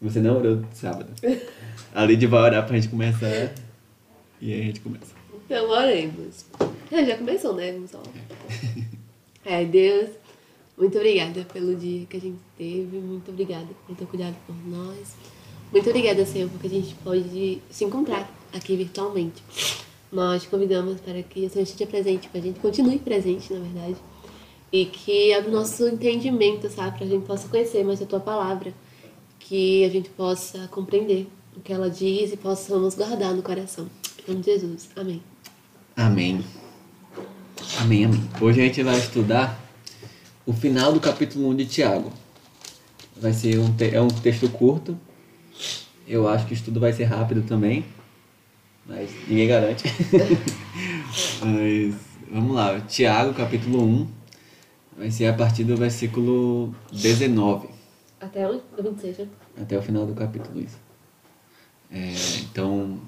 Você não orou sábado. A Lidia vai orar pra gente começar. E aí a gente começa. Então, oremos. Ah, já começou, né? Vamos só. É, Deus, muito obrigada pelo dia que a gente teve. Muito obrigada por ter cuidado por nós. Muito obrigada, Senhor, porque a gente pode se encontrar aqui virtualmente. Nós te convidamos para que o Senhor esteja presente, que a gente continue presente, na verdade. E que o nosso entendimento, sabe? Para a gente possa conhecer mais a tua palavra. Que a gente possa compreender o que ela diz e possamos guardar no coração. Em nome de Jesus. Amém. Amém. Amém, amém. Hoje a gente vai estudar o final do capítulo 1 de Tiago. Vai ser um, é um texto curto. Eu acho que o estudo vai ser rápido também. Mas ninguém garante. mas vamos lá. Tiago, capítulo 1. Vai ser a partir do versículo 19. Até onde? Do 26, né? Até o final do capítulo, isso. É, então,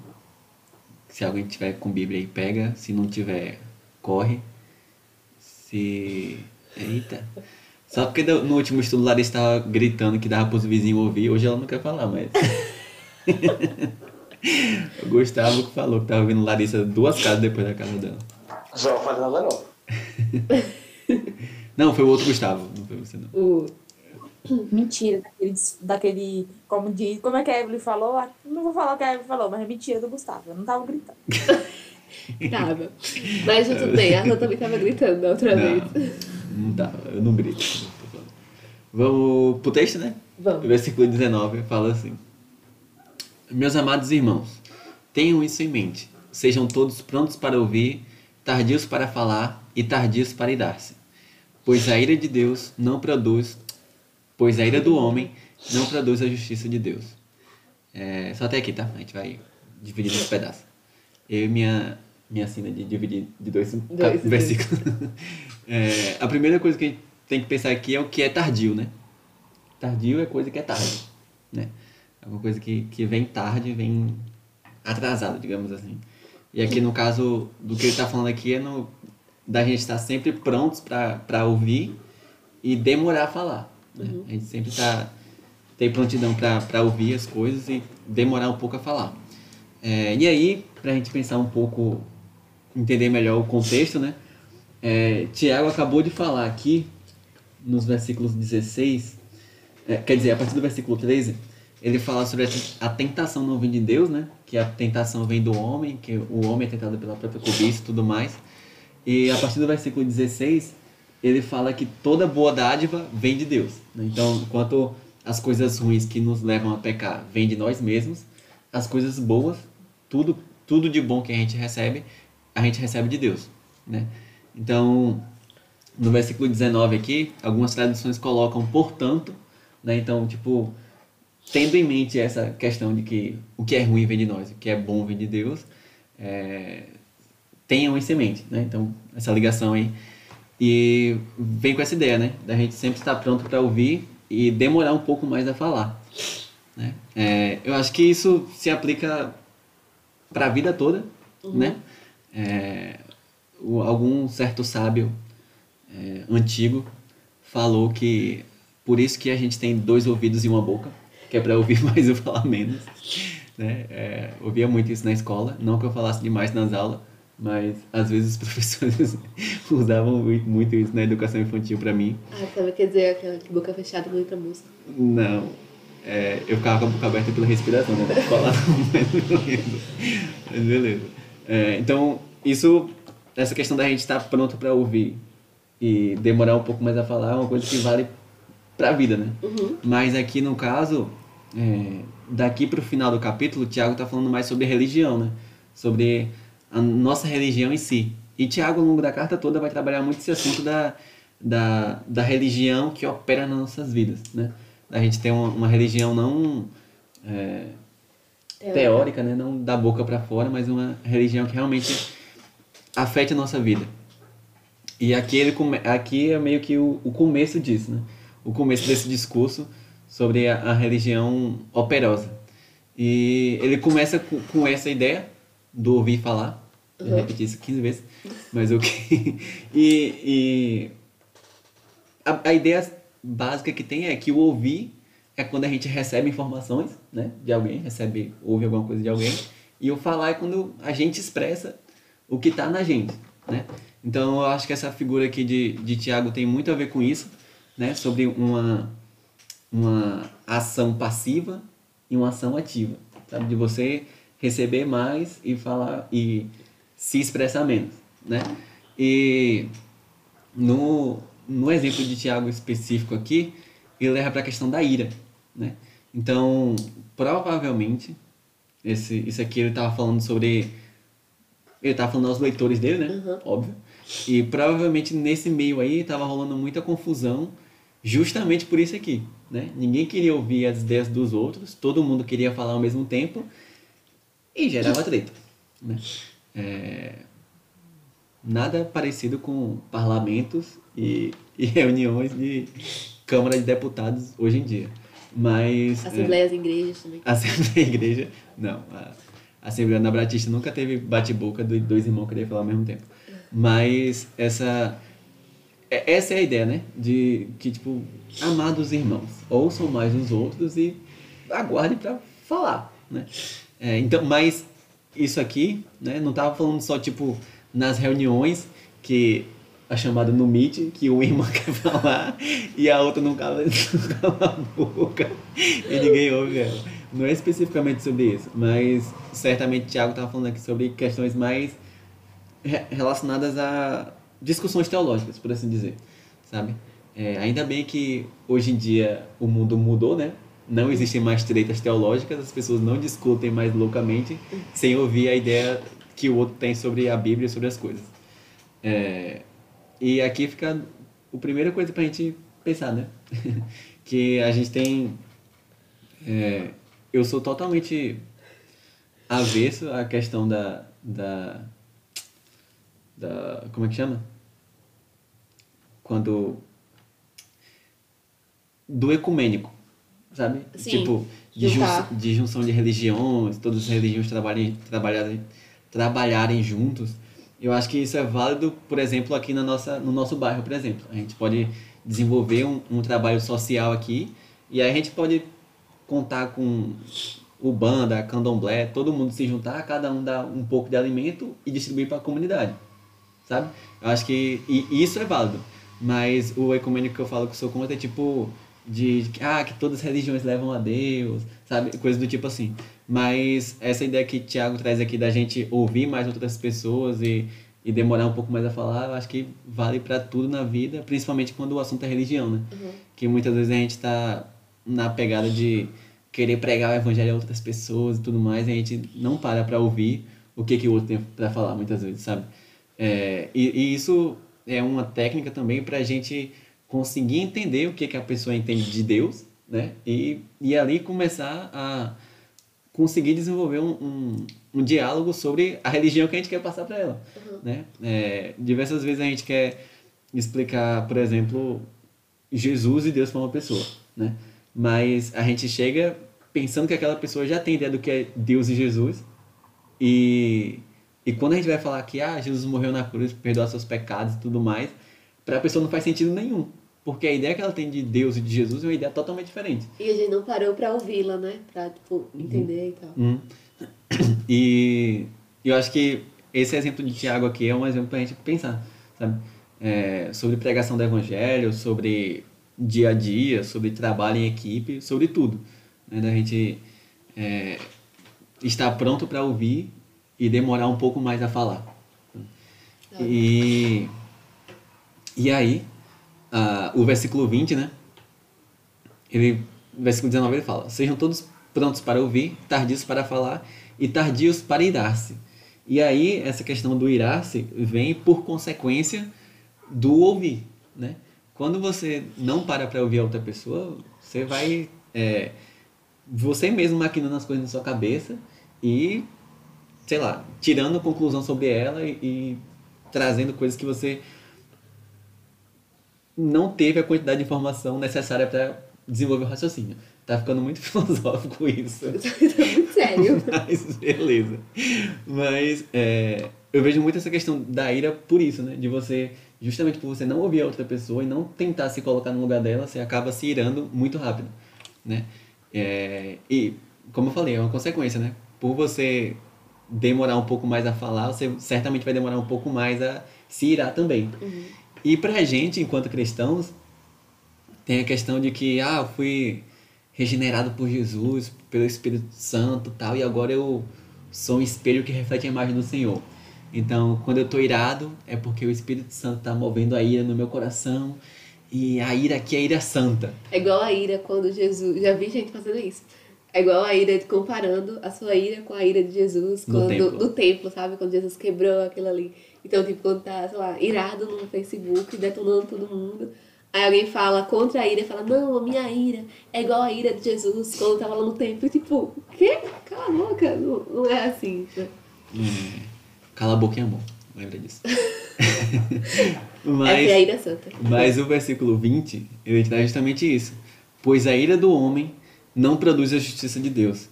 se alguém tiver com Bíblia aí, pega. Se não tiver, corre. Se. Eita! Só porque no último estudo Larissa estava gritando que dava para os vizinhos ouvir, hoje ela não quer falar, mas. o Gustavo que falou que estava ouvindo Larissa duas casas depois da casa dela. Só não falei nada não. Não, foi o outro Gustavo, não foi você não. O... Mentira, daquele, daquele como, diz, como é que a Evelyn falou? Ah, Não vou falar o que a Evelyn falou, mas é mentira do Gustavo. Eu não tava gritando. Tava. Mas tudo bem, a também tava gritando da outra vez. Não, não tava, eu não grito. Vamos pro texto, né? Vamos. O versículo 19 fala assim: Meus amados irmãos, tenham isso em mente. Sejam todos prontos para ouvir, tardios para falar e tardios para irar-se. Pois a ira de Deus não produz, pois a ira do homem não produz a justiça de Deus. É, só até aqui, tá? A gente vai dividir nos pedaços. Eu e minha, minha sina de dividir de dois, Dois, versículos. É, a primeira coisa que a gente tem que pensar aqui é o que é tardio, né? Tardio é coisa que é tarde, né? É uma coisa que, que vem tarde, vem atrasada, digamos assim. E aqui no caso do que ele está falando aqui é no, da gente estar sempre prontos para ouvir e demorar a falar. Né? A gente sempre tá, tem prontidão para ouvir as coisas e demorar um pouco a falar. É, e aí, para a gente pensar um pouco, entender melhor o contexto, né? É, Tiago acabou de falar aqui, nos versículos 16, é, quer dizer, a partir do versículo 13, ele fala sobre a, a tentação não vem de Deus, né? Que a tentação vem do homem, que o homem é tentado pela própria cobiça e tudo mais. E a partir do versículo 16, ele fala que toda boa dádiva vem de Deus. Então, enquanto as coisas ruins que nos levam a pecar vêm de nós mesmos, as coisas boas, tudo, tudo de bom que a gente recebe, a gente recebe de Deus, né? Então, no versículo 19 aqui, algumas traduções colocam portanto, né? Então, tipo, tendo em mente essa questão de que o que é ruim vem de nós, o que é bom vem de Deus, é, tenham em semente, né? Então, essa ligação aí. E vem com essa ideia, né? Da gente sempre estar pronto para ouvir e demorar um pouco mais a falar, né? É, eu acho que isso se aplica para a vida toda, né? É, o- algum certo sábio é, antigo falou que por isso que a gente tem dois ouvidos e uma boca, que é para ouvir mais e falar menos. Né? É, ouvia muito isso na escola, não que eu falasse demais nas aulas, mas às vezes os professores usavam muito, isso na educação infantil para mim. Ah, sabe, quer dizer aquela de boca fechada não entra música. Não, é, eu ficava com a boca aberta pela respiração, né? Pra falar, mas lembro. Mas beleza. É, então, isso, essa questão da gente estar pronto para ouvir e demorar um pouco mais a falar é uma coisa que vale para a vida, né? Mas aqui no caso, é, daqui para o final do capítulo, o Tiago está falando mais sobre religião, né? Sobre a nossa religião em si. E Tiago, ao longo da carta toda, vai trabalhar muito esse assunto da, da, da religião que opera nas nossas vidas, né? A gente tem uma, uma religião não é, teórica, né? Não da boca para fora, mas uma religião que realmente afeta a nossa vida. E aqui, ele, come- aqui é meio que o, o começo disso, né? O começo desse discurso sobre a, a religião operosa. E ele começa com, com essa ideia do ouvir falar. Eu repeti isso 15 vezes. Mas o que... E, e a, a ideia básica que tem é que o ouvir é quando a gente recebe informações, né, de alguém, recebe, ouve alguma coisa de alguém, e o falar é quando a gente expressa o que está na gente, né? Então eu acho que essa figura aqui de, de Tiago tem muito a ver com isso, né? Sobre uma, uma ação passiva e uma ação ativa, sabe? De você receber mais e falar e se expressar menos, né? E no, no exemplo de Tiago específico aqui, ele leva para a questão da ira, né? Então, provavelmente, esse, isso aqui ele estava falando sobre... Ele estava falando aos leitores dele, né? Uhum. Óbvio. E provavelmente nesse meio aí estava rolando muita confusão, justamente por isso aqui, né? Ninguém queria ouvir as ideias dos outros, todo mundo queria falar ao mesmo tempo e gerava treta, né? É, nada parecido com parlamentos e, e reuniões de Câmara de Deputados hoje em dia. Mas. é, Assembleias em igrejas também. a Assembleia Igreja. Não, a Assembleia na Batista nunca teve bate-boca de dois irmãos querer falar ao mesmo tempo. Mas essa. é- Essa é a ideia, né? De que, tipo, amados irmãos, ouçam mais os outros e aguardem para falar, né? É, então, mas isso aqui, né? Não tava falando só, tipo, nas reuniões que a chamada no Meet, que uma irmã quer falar e a outra não cala, não cala a boca e ninguém ouve ela. Não é especificamente sobre isso, mas certamente o Tiago estava falando aqui sobre questões mais re- relacionadas a discussões teológicas, por assim dizer, sabe? É, ainda bem que hoje em dia o mundo mudou, né? Não existem mais tretas teológicas, as pessoas não discutem mais loucamente sem ouvir a ideia que o outro tem sobre a Bíblia e sobre as coisas. É, e aqui fica a primeira coisa pra gente pensar, né? que a gente tem. é, eu sou totalmente avesso à questão da, da. da. Como é que chama? Quando. Do ecumênico, sabe? Sim, Tipo, jun- de religiões, todas as religiões trabalhem, trabalharem, trabalharem juntos. Eu acho que isso é válido, por exemplo, aqui na nossa, no nosso bairro, por exemplo. A gente pode desenvolver um, um trabalho social aqui e aí a gente pode contar com o banda, candomblé, todo mundo se juntar, cada um dar um pouco de alimento e distribuir para a comunidade, sabe? Eu acho que e, e isso é válido, mas o ecumênico que eu falo que eu sou contra é tipo de que, ah, que todas as religiões levam a Deus, sabe? Coisa do tipo assim. Mas essa ideia que o Tiago traz aqui da gente ouvir mais outras pessoas e, e demorar um pouco mais a falar, eu acho que vale para tudo na vida, principalmente quando o assunto é religião, né? Que muitas vezes a gente tá na pegada de querer pregar o evangelho a outras pessoas e tudo mais, e a gente não para para ouvir o que, que o outro tem para falar muitas vezes, sabe? É, e, e isso é uma técnica também para a gente conseguir entender o que, que a pessoa entende de Deus, né? E, e ali começar a conseguir desenvolver um, um, um diálogo sobre a religião que a gente quer passar para ela, né? É, diversas vezes a gente quer explicar, por exemplo, Jesus e Deus para uma pessoa, né? Mas a gente chega pensando que aquela pessoa já tem ideia do que é Deus e Jesus e, e quando a gente vai falar que ah, Jesus morreu na cruz perdoar seus pecados e tudo mais, para a pessoa não faz sentido nenhum. Porque a ideia que ela tem de Deus e de Jesus é uma ideia totalmente diferente. E a gente não parou pra ouvi-la, né? Pra, tipo, entender e tal. Hum. E eu acho que esse exemplo de Tiago aqui é um exemplo para a gente pensar, sabe? É, sobre pregação do evangelho, sobre dia a dia, sobre trabalho em equipe, sobre tudo. Né? Da gente é, estar pronto para ouvir e demorar um pouco mais a falar. E, e aí, o versículo 20, né? Ele, versículo 19 ele fala: Sejam todos prontos para ouvir, tardios para falar e tardios para irar-se. E aí, essa questão do irar-se vem por consequência do ouvir, né? Quando você não para para ouvir a outra pessoa, você vai é, você mesmo maquinando as coisas na sua cabeça e, sei lá, tirando conclusão sobre ela e, e trazendo coisas que você não teve a quantidade de informação necessária para desenvolver o raciocínio. Tá ficando muito filosófico isso. Tá muito sério. Mas beleza. Mas é, eu vejo muito essa questão da ira por isso, né? De você, justamente por você não ouvir a outra pessoa e não tentar se colocar no lugar dela, você acaba se irando muito rápido. né? É, e, como eu falei, é uma consequência, né? Por você demorar um pouco mais a falar, você certamente vai demorar um pouco mais a se irar também. Uhum. E pra gente, enquanto cristãos, tem a questão de que, ah, eu fui regenerado por Jesus, pelo Espírito Santo tal, e agora eu sou um espelho que reflete a imagem do Senhor. Então, quando eu estou irado, é porque o Espírito Santo está movendo a ira no meu coração, e a ira aqui é a ira santa. É igual a ira quando Jesus. Já vi gente fazendo isso. É igual a ira comparando a sua ira com a ira de Jesus No quando, templo. no templo, sabe? Quando Jesus quebrou aquilo ali. Então, tipo, quando tá, sei lá, irado no Facebook, detonando todo mundo. Aí alguém fala contra a ira e fala, não, a minha ira é igual a ira de Jesus quando tava lá no templo. E, tipo, o quê? Cala a boca, não, não é assim. É, cala a boca e amor, lembra disso. Essa Mas, é a ira santa. mas o versículo 20, ele traz justamente isso. Pois a ira do homem não produz a justiça de Deus.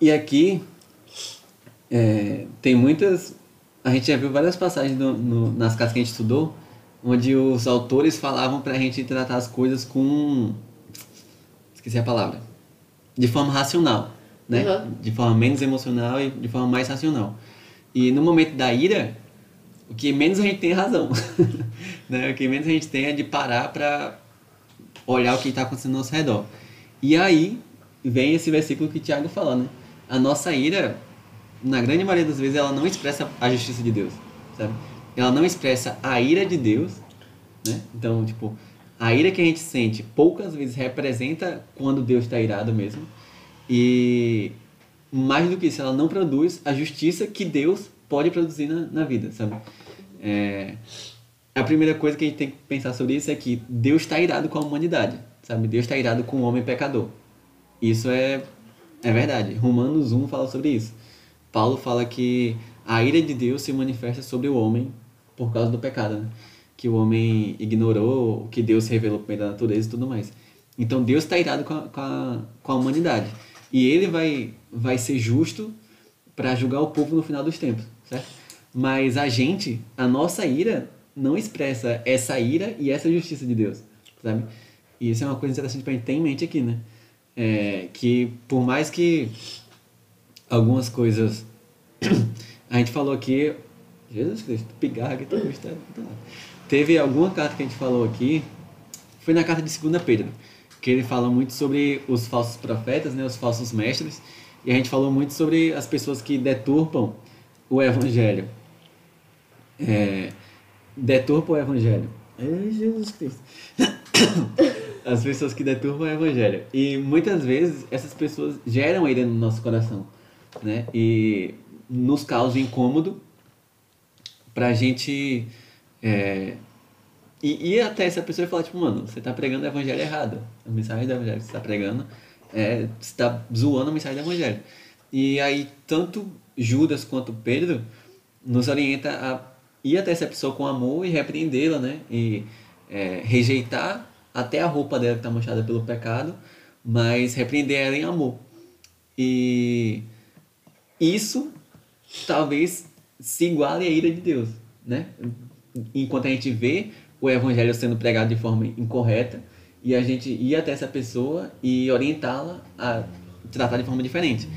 E aqui é, tem muitas. A gente já viu várias passagens no- no- nas casas que a gente estudou, onde os autores falavam pra gente tratar as coisas com. Esqueci a palavra. De forma racional, né? Uhum. De forma menos emocional e de forma mais racional. E no momento da ira, o que menos a gente tem é razão. né? O que menos a gente tem é de parar pra olhar o que está acontecendo ao nosso redor. E aí vem esse versículo que o Tiago fala, né? A nossa ira, na grande maioria das vezes, ela não expressa a justiça de Deus, sabe? Ela não expressa a ira de Deus, né? Então, tipo, a ira que a gente sente poucas vezes representa quando Deus está irado mesmo. E mais do que isso, ela não produz a justiça que Deus pode produzir na, na vida, sabe? É, a primeira coisa que a gente tem que pensar sobre isso é que Deus está irado com a humanidade, sabe? Deus está irado com o homem pecador. Isso é, é verdade. Romanos 1 fala sobre isso. Paulo fala que a ira de Deus se manifesta sobre o homem por causa do pecado, né? Que o homem ignorou o que Deus revelou por meio da natureza e tudo mais. Então Deus está irado com a, com, a, com a humanidade. E ele vai, vai ser justo para julgar o povo no final dos tempos, certo? Mas a gente, a nossa ira, não expressa essa ira e essa justiça de Deus, sabe? E isso é uma coisa interessante para gente ter em mente aqui, né? É, que por mais que algumas coisas a gente falou aqui, Jesus Cristo, pigarra aqui, tá gostando. Teve alguma carta que a gente falou aqui, foi na carta de 2 Pedro, que ele fala muito sobre os falsos profetas, né, os falsos mestres, e a gente falou muito sobre as pessoas que deturpam o evangelho. É, deturpam o evangelho. Ai, Jesus Cristo. As pessoas que deturpam o evangelho. E muitas vezes essas pessoas geram ira no nosso coração, né? E nos causam incômodo pra gente é, e ir até essa pessoa e falar, tipo, mano, você tá pregando o evangelho errado. A mensagem do evangelho que você tá pregando é, você tá zoando a mensagem do evangelho. E aí, tanto Judas quanto Pedro nos orienta a ir até essa pessoa com amor e repreendê-la, né? E é, rejeitar até a roupa dela que está manchada pelo pecado, mas repreender ela em amor. E isso talvez se iguale à ira de Deus, né? Enquanto a gente vê o evangelho sendo pregado de forma incorreta e a gente ir até essa pessoa e orientá-la a tratar de forma diferente.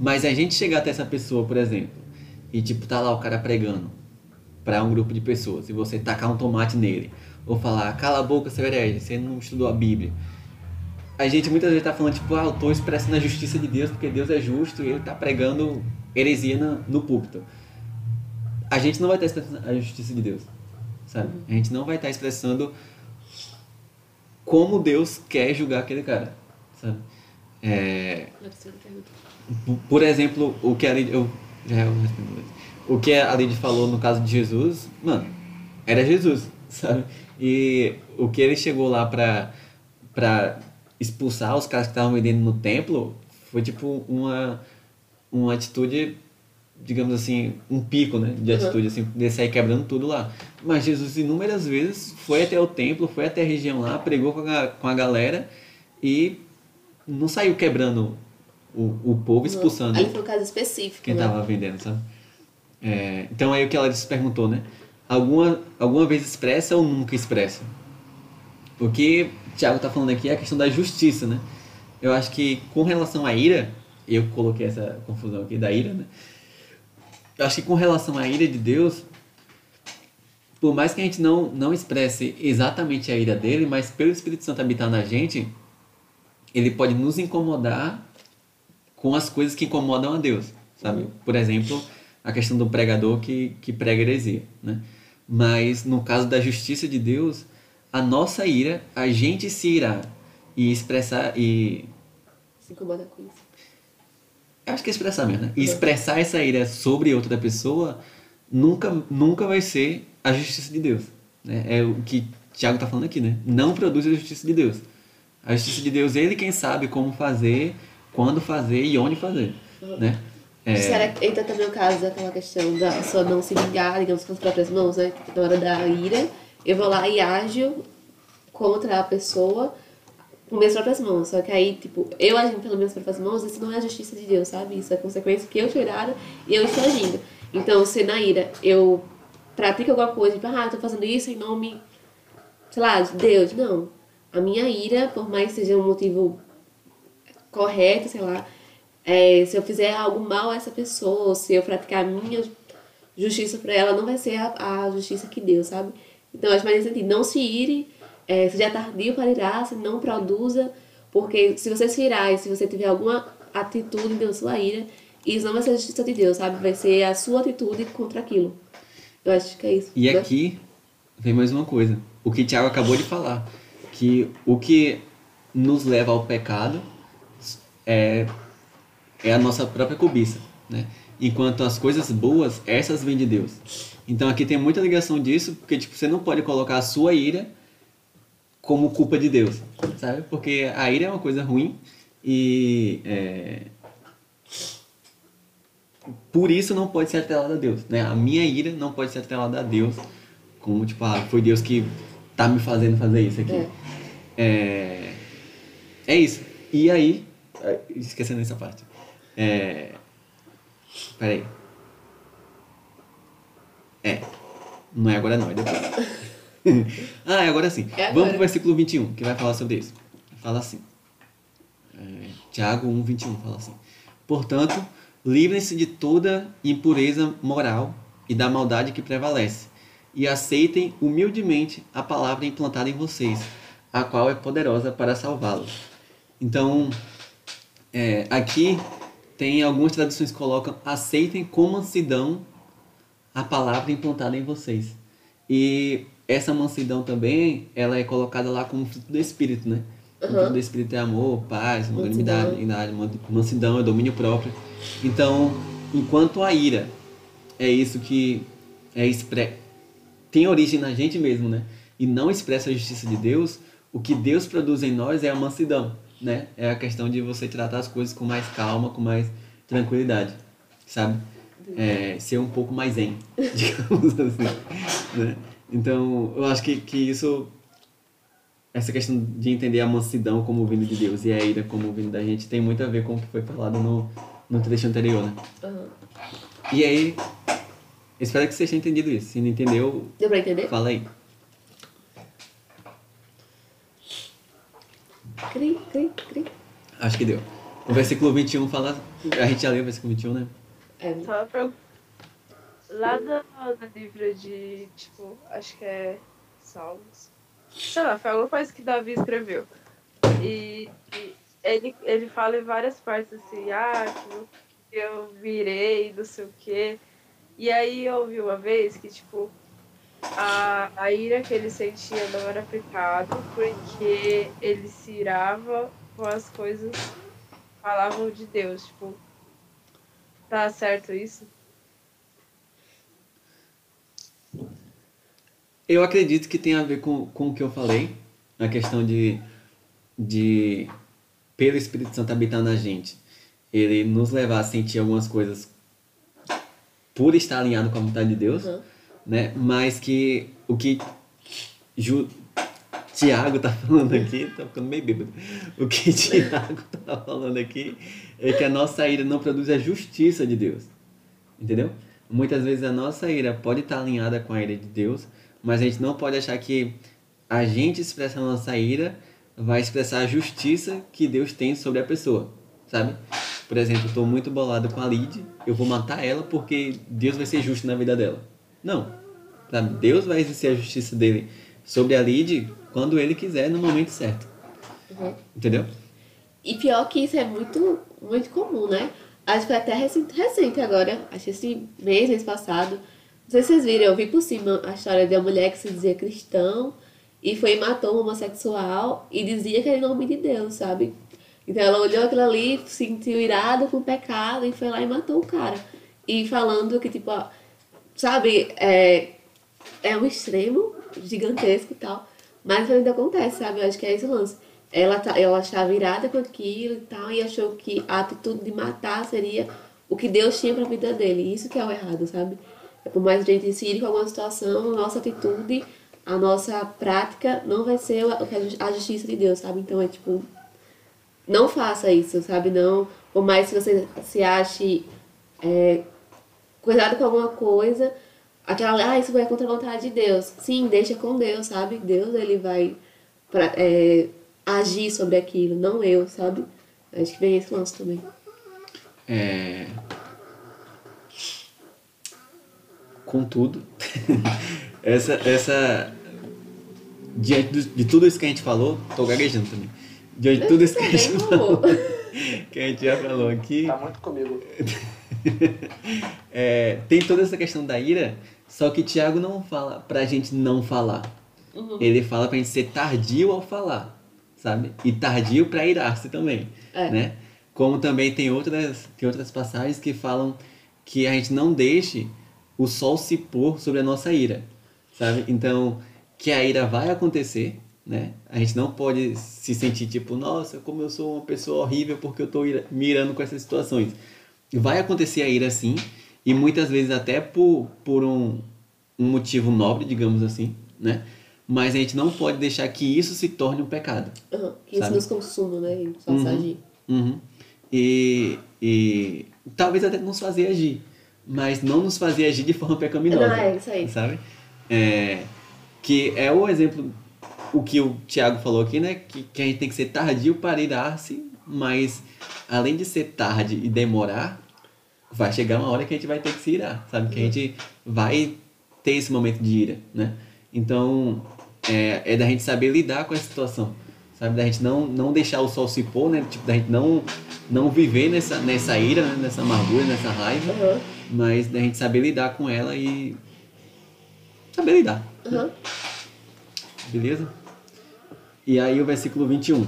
Mas a gente chegar até essa pessoa, por exemplo, e tipo tá lá o cara pregando para um grupo de pessoas e você tacar um tomate nele ou falar cala a boca, seu você não estudou a Bíblia. A gente muitas vezes tá falando tipo, ah, eu tô expressando a justiça de Deus porque Deus é justo e ele tá pregando heresia no, no púlpito. A gente não vai estar expressando a justiça de Deus, sabe? A gente não vai estar expressando como Deus quer julgar aquele cara, sabe? É, por- exemplo, o que a Lid, eu já respondo. O que a Lid falou no caso de Jesus, mano, era Jesus, sabe? E o que ele chegou lá pra, pra expulsar os caras que estavam vendendo no templo foi tipo uma, uma atitude, digamos assim, um pico, né? De Uhum. atitude, assim, de sair quebrando tudo lá. Mas Jesus inúmeras vezes foi até o templo, foi até a região lá, pregou com a, com a galera e não saiu quebrando o, o povo, expulsando Ali foi um caso específico, quem né? tava vendendo, sabe? É, então aí o que ela se perguntou, né? Alguma, alguma vez expressa ou nunca expressa? O que Tiago está falando aqui é a questão da justiça, né? Eu acho que com relação à ira, eu coloquei essa confusão aqui da ira, né? Eu acho que com relação à ira de Deus, por mais que a gente não, não expresse exatamente a ira dele, mas pelo Espírito Santo habitar na gente, ele pode nos incomodar com as coisas que incomodam a Deus, sabe? Por exemplo, a questão do pregador que, que prega heresia, né? Mas no caso da justiça de Deus, a nossa ira, a gente se irá e expressar e Se incomoda com isso. eu acho que é expressar mesmo, né? E expressar essa ira sobre outra pessoa nunca, nunca vai ser a justiça de Deus. Né? É o que Tiago está falando aqui, né? Não produz a justiça de Deus. A justiça de Deus, ele quem sabe como fazer, quando fazer e onde fazer, né? É, Será que entra também o caso daquela questão da pessoa não se vingar, digamos, com as próprias mãos, né? Na hora da ira, eu vou lá e ajo contra a pessoa com minhas próprias mãos. Só que aí, tipo, eu agindo pelas minhas próprias mãos, isso não é a justiça de Deus, sabe? Isso é consequência que eu dada e eu estou agindo. Então, se na ira eu pratico alguma coisa, tipo, ah, eu tô fazendo isso em nome, sei lá, de Deus. Não. A minha ira, por mais que seja um motivo correto, sei lá, é, se eu fizer algo mal a essa pessoa, se eu praticar a minha justiça pra ela, não vai ser a, a justiça que Deus, sabe? Então, acho mais nesse sentido. Não se ire, é, seja tardio para irar, se não produza, porque se você se irar e se você tiver alguma atitude da sua ira, isso não vai ser a justiça de Deus, sabe? Vai ser a sua atitude contra aquilo. Eu acho que é isso. E aqui vem mais uma coisa. O que Tiago acabou de falar. Que o que nos leva ao pecado é, é a nossa própria cobiça. Né? Enquanto as coisas boas, essas vêm de Deus. Então aqui tem muita ligação disso, porque tipo, você não pode colocar a sua ira como culpa de Deus, sabe? Porque a ira é uma coisa ruim e é, por isso não pode ser atrelada a Deus, né? A minha ira não pode ser atrelada a Deus, como tipo, ah, foi Deus que tá me fazendo fazer isso aqui. É. É, é isso. E aí, esquecendo essa parte. É, peraí. É. Não é agora não, é depois. ah, é agora sim. É agora. Vamos pro versículo 21, que vai falar sobre isso. Fala assim. É, Tiago 1, 21 fala assim. Portanto, livrem-se de toda impureza moral e da maldade que prevalece, e aceitem humildemente a palavra implantada em vocês, a qual é poderosa para salvá-los. Então, é, aqui tem algumas traduções que colocam aceitem com mansidão a palavra implantada em vocês. E essa mansidão também, ela é colocada lá como fruto do Espírito, né? O Uhum. fruto do Espírito é amor, paz, longanimidade, mansidão, é domínio próprio. Então, enquanto a ira é isso que é expre... tem origem na gente mesmo, né? E não expressa a justiça de Deus, o que Deus produz em nós é a mansidão, né? É a questão de você tratar as coisas com mais calma, com mais tranquilidade, sabe? É, ser um pouco mais zen, digamos assim, né? Então, eu acho que, que isso essa questão de entender a mansidão como vindo de Deus e a ira como vindo da gente tem muito a ver com o que foi falado no, no trecho anterior, né? Aham. E aí, espero que você tenha entendido isso. Se não entendeu, Deu pra entender? fala aí. Cri, cri, cri. Acho que deu. O versículo 21 fala. A gente já leu o versículo 21, né? É, pergunta. Lá no, no livro de, tipo, acho que é Salmos. Sei lá, foi alguma coisa que Davi escreveu. E, e ele, ele fala em várias partes assim, ah, eu, eu virei, não sei o quê. E aí eu ouvi uma vez que, tipo, a, a ira que ele sentia não era pecado, porque ele se irava com as coisas que falavam de Deus. Tipo, tá certo isso? Eu acredito que tem a ver com, com o que eu falei, a questão de, de, pelo Espírito Santo habitar na gente, ele nos levar a sentir algumas coisas por estar alinhado com a vontade de Deus, Uhum. né? Mas que o que Tiago tá falando aqui, tá ficando meio bêbado. O que Tiago tá falando aqui é que a nossa ira não produz a justiça de Deus. Entendeu? Muitas vezes a nossa ira pode estar alinhada com a ira de Deus, mas a gente não pode achar que a gente expressa a nossa ira vai expressar a justiça que Deus tem sobre a pessoa, sabe? Por exemplo, estou muito bolado com a Lid, eu vou matar ela porque Deus vai ser justo na vida dela. Não. Sabe? Deus vai exercer a justiça dele sobre a Lid quando ele quiser, no momento certo. Uhum. Entendeu? E pior que isso é muito, muito comum, né? Acho que foi até recente, recente agora, acho que esse mês, mês passado. Não sei se vocês viram, eu vi por cima a história de uma mulher que se dizia cristão e foi e matou um homossexual e dizia que era em nome de Deus, sabe? Então ela olhou aquilo ali, se sentiu irada com o pecado e foi lá e matou o cara. E falando que, tipo, ó, sabe, é, é um extremo gigantesco e tal, mas ainda acontece, sabe? Eu acho que é esse o lance. Ela, tá, ela estava irada com aquilo e tal, e achou que a atitude de matar seria o que Deus tinha pra vida dele. Isso que é o errado, sabe? É por mais que a gente ire com alguma situação, a nossa atitude, a nossa prática não vai ser a justiça de Deus, sabe? Então é tipo, não faça isso, sabe? Não, por mais que você se ache é, cuidado com alguma coisa, aquela, ah, isso vai contra a vontade de Deus. Sim, deixa com Deus, sabe? Deus, ele vai pra, é, agir sobre aquilo, não eu, sabe? Acho que vem esse lance também. É... Contudo, essa, essa. Diante do- de tudo isso que a gente falou, tô gaguejando também. Diante de tudo isso que a gente falou, que a gente já falou aqui, Tá muito comigo. é, tem toda essa questão da ira, só que Tiago não fala pra gente não falar. Uhum. Ele fala pra gente ser tardio ao falar, sabe? E tardio pra irar-se também, É. né? Como também tem outras, tem outras passagens que falam que a gente não deixe o sol se pôr sobre a nossa ira, sabe? Então, que a ira vai acontecer, né? A gente não pode se sentir tipo, nossa, como eu sou uma pessoa horrível porque eu tô ira- me irando com essas situações. Vai acontecer a ira sim, e muitas vezes até por, por um, um motivo nobre, digamos assim, né? Mas a gente não pode deixar que isso se torne um pecado. Uhum. Que isso Sabe? nos consuma, né? E faça Uhum. agir. Uhum. E, e talvez até nos fazer agir, mas não nos fazer agir de forma pecaminosa. Não, é isso aí. Sabe? É, que é o exemplo, o que o Tiago falou aqui, né? Que, que a gente tem que ser tardio para irar-se, mas além de ser tarde e demorar, vai chegar uma hora que a gente vai ter que se irar, sabe? Que a gente vai ter esse momento de ira, né? Então, é, é da gente saber lidar com essa situação, sabe? Da gente não, não deixar o sol se pôr, né? Tipo, da gente não, não viver nessa, nessa ira, né? nessa amargura, nessa raiva, Uhum. mas da gente saber lidar com ela e saber lidar, Uhum. beleza? E aí o versículo 21.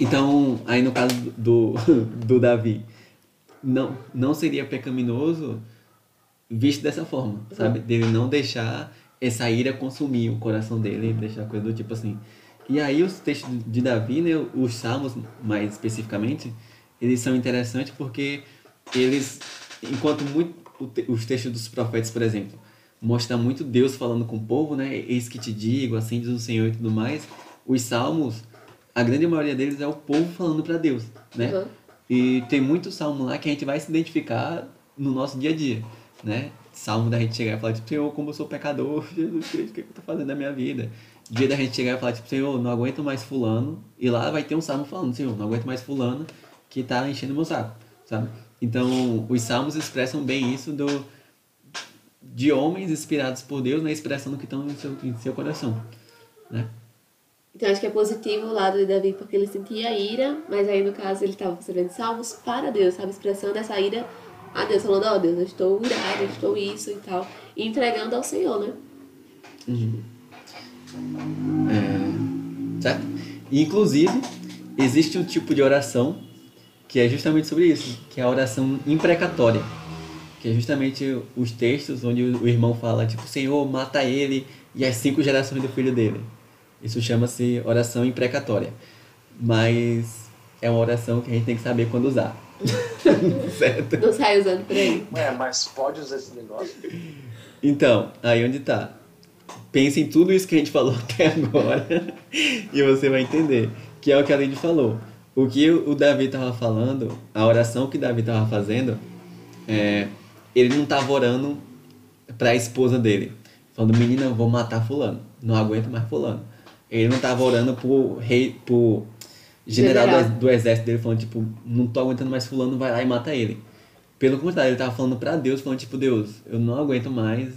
Então, aí no caso do, do Davi, não, não seria pecaminoso visto dessa forma, sabe? Dele não deixar essa ira consumir o coração dele, deixar coisa do tipo assim. E aí os textos de Davi, né, os salmos mais especificamente, eles são interessantes porque eles, enquanto muito, os textos dos profetas, por exemplo, mostra muito Deus falando com o povo, né? Eis que te digo, assim diz o Senhor e tudo mais. Os salmos, a grande maioria deles é o povo falando para Deus, né? Uhum. E tem muito salmo lá que a gente vai se identificar no nosso dia a dia, né? Salmo da gente chegar e falar, tipo, Senhor, como eu sou pecador, Jesus Cristo, o que, é que eu tô fazendo na minha vida? Dia da gente chegar e falar, tipo, Senhor, não aguento mais fulano. E lá vai ter um salmo falando, Senhor, não aguento mais fulano que tá enchendo meu saco, sabe? Então, os salmos expressam bem isso do, de homens inspirados por Deus, né? Expressando o que estão em seu, em seu coração, né? Então acho que é positivo o lado de Davi porque ele sentia ira, mas aí no caso ele estava escrevendo salmos para Deus, sabe? Expressando essa ira a Deus, falando, ó Deus, eu estou irado, eu estou isso e tal. E entregando ao Senhor, né? certo? E, inclusive, existe um tipo de oração que é justamente sobre isso, que é a oração imprecatória, que é justamente os textos onde o irmão fala, tipo, Senhor, mata ele e as cinco gerações do filho dele. Isso chama-se oração imprecatória. Mas é uma oração que a gente tem que saber quando usar. certo? Não sai usando por aí. É, mas pode usar esse negócio? Então, aí onde tá? Pense em tudo isso que a gente falou até agora e você vai entender. Que é o que a Lady falou. O que o Davi estava falando, a oração que Davi estava fazendo, é, ele não estava orando para a esposa dele. Falando, menina, eu vou matar fulano. Não aguento mais fulano. Ele não tava orando pro rei, pro general, General. Do, do exército dele, falando, tipo, não tô aguentando mais fulano, vai lá e mata ele. Pelo contrário, ele tava falando pra Deus, falando, tipo, Deus, eu não aguento mais,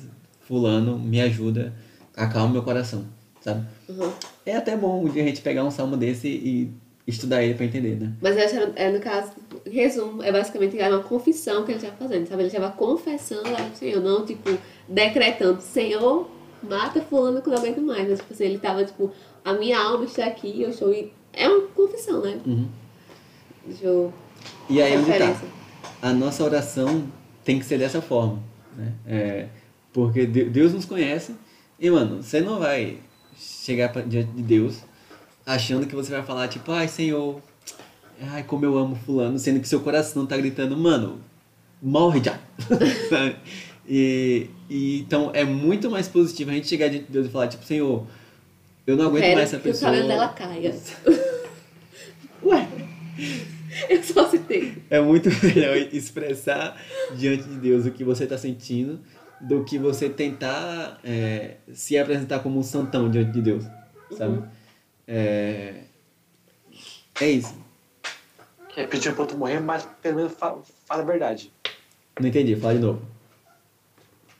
fulano, me ajuda, acalma meu coração, sabe? Uhum. É até bom um dia a gente pegar um salmo desse e estudar ele pra entender, né? Mas essa era- é, no caso, resumo, é basicamente era uma confissão que ele estava fazendo, sabe? Ele estava confessando ao Senhor, não, tipo, decretando, Senhor, mata fulano que eu não aguento mais. Mas, tipo assim, ele estava, tipo, a minha alma está aqui, eu estou... É uma confissão, né? Uhum. Deixa eu... E aí onde tá? A nossa oração tem que ser dessa forma, né? É, porque De- Deus nos conhece e, mano, você não vai chegar pra, diante de Deus achando que você vai falar, tipo, ai, Senhor, ai, como eu amo fulano, sendo que seu coração tá gritando, mano, morre já, sabe? E, e, então é muito mais positivo a gente chegar diante de Deus e falar, tipo, Senhor, eu não aguento Quero mais essa que o pessoa. cabelo dela caia. Ué, Eu só citei. É muito melhor expressar diante de Deus o que você está sentindo do que você tentar é, se apresentar como um santão diante de Deus, sabe? É, é isso. Quer pedir pro outro morrer, mas pelo menos fala, fala a verdade. Não entendi, fala de novo.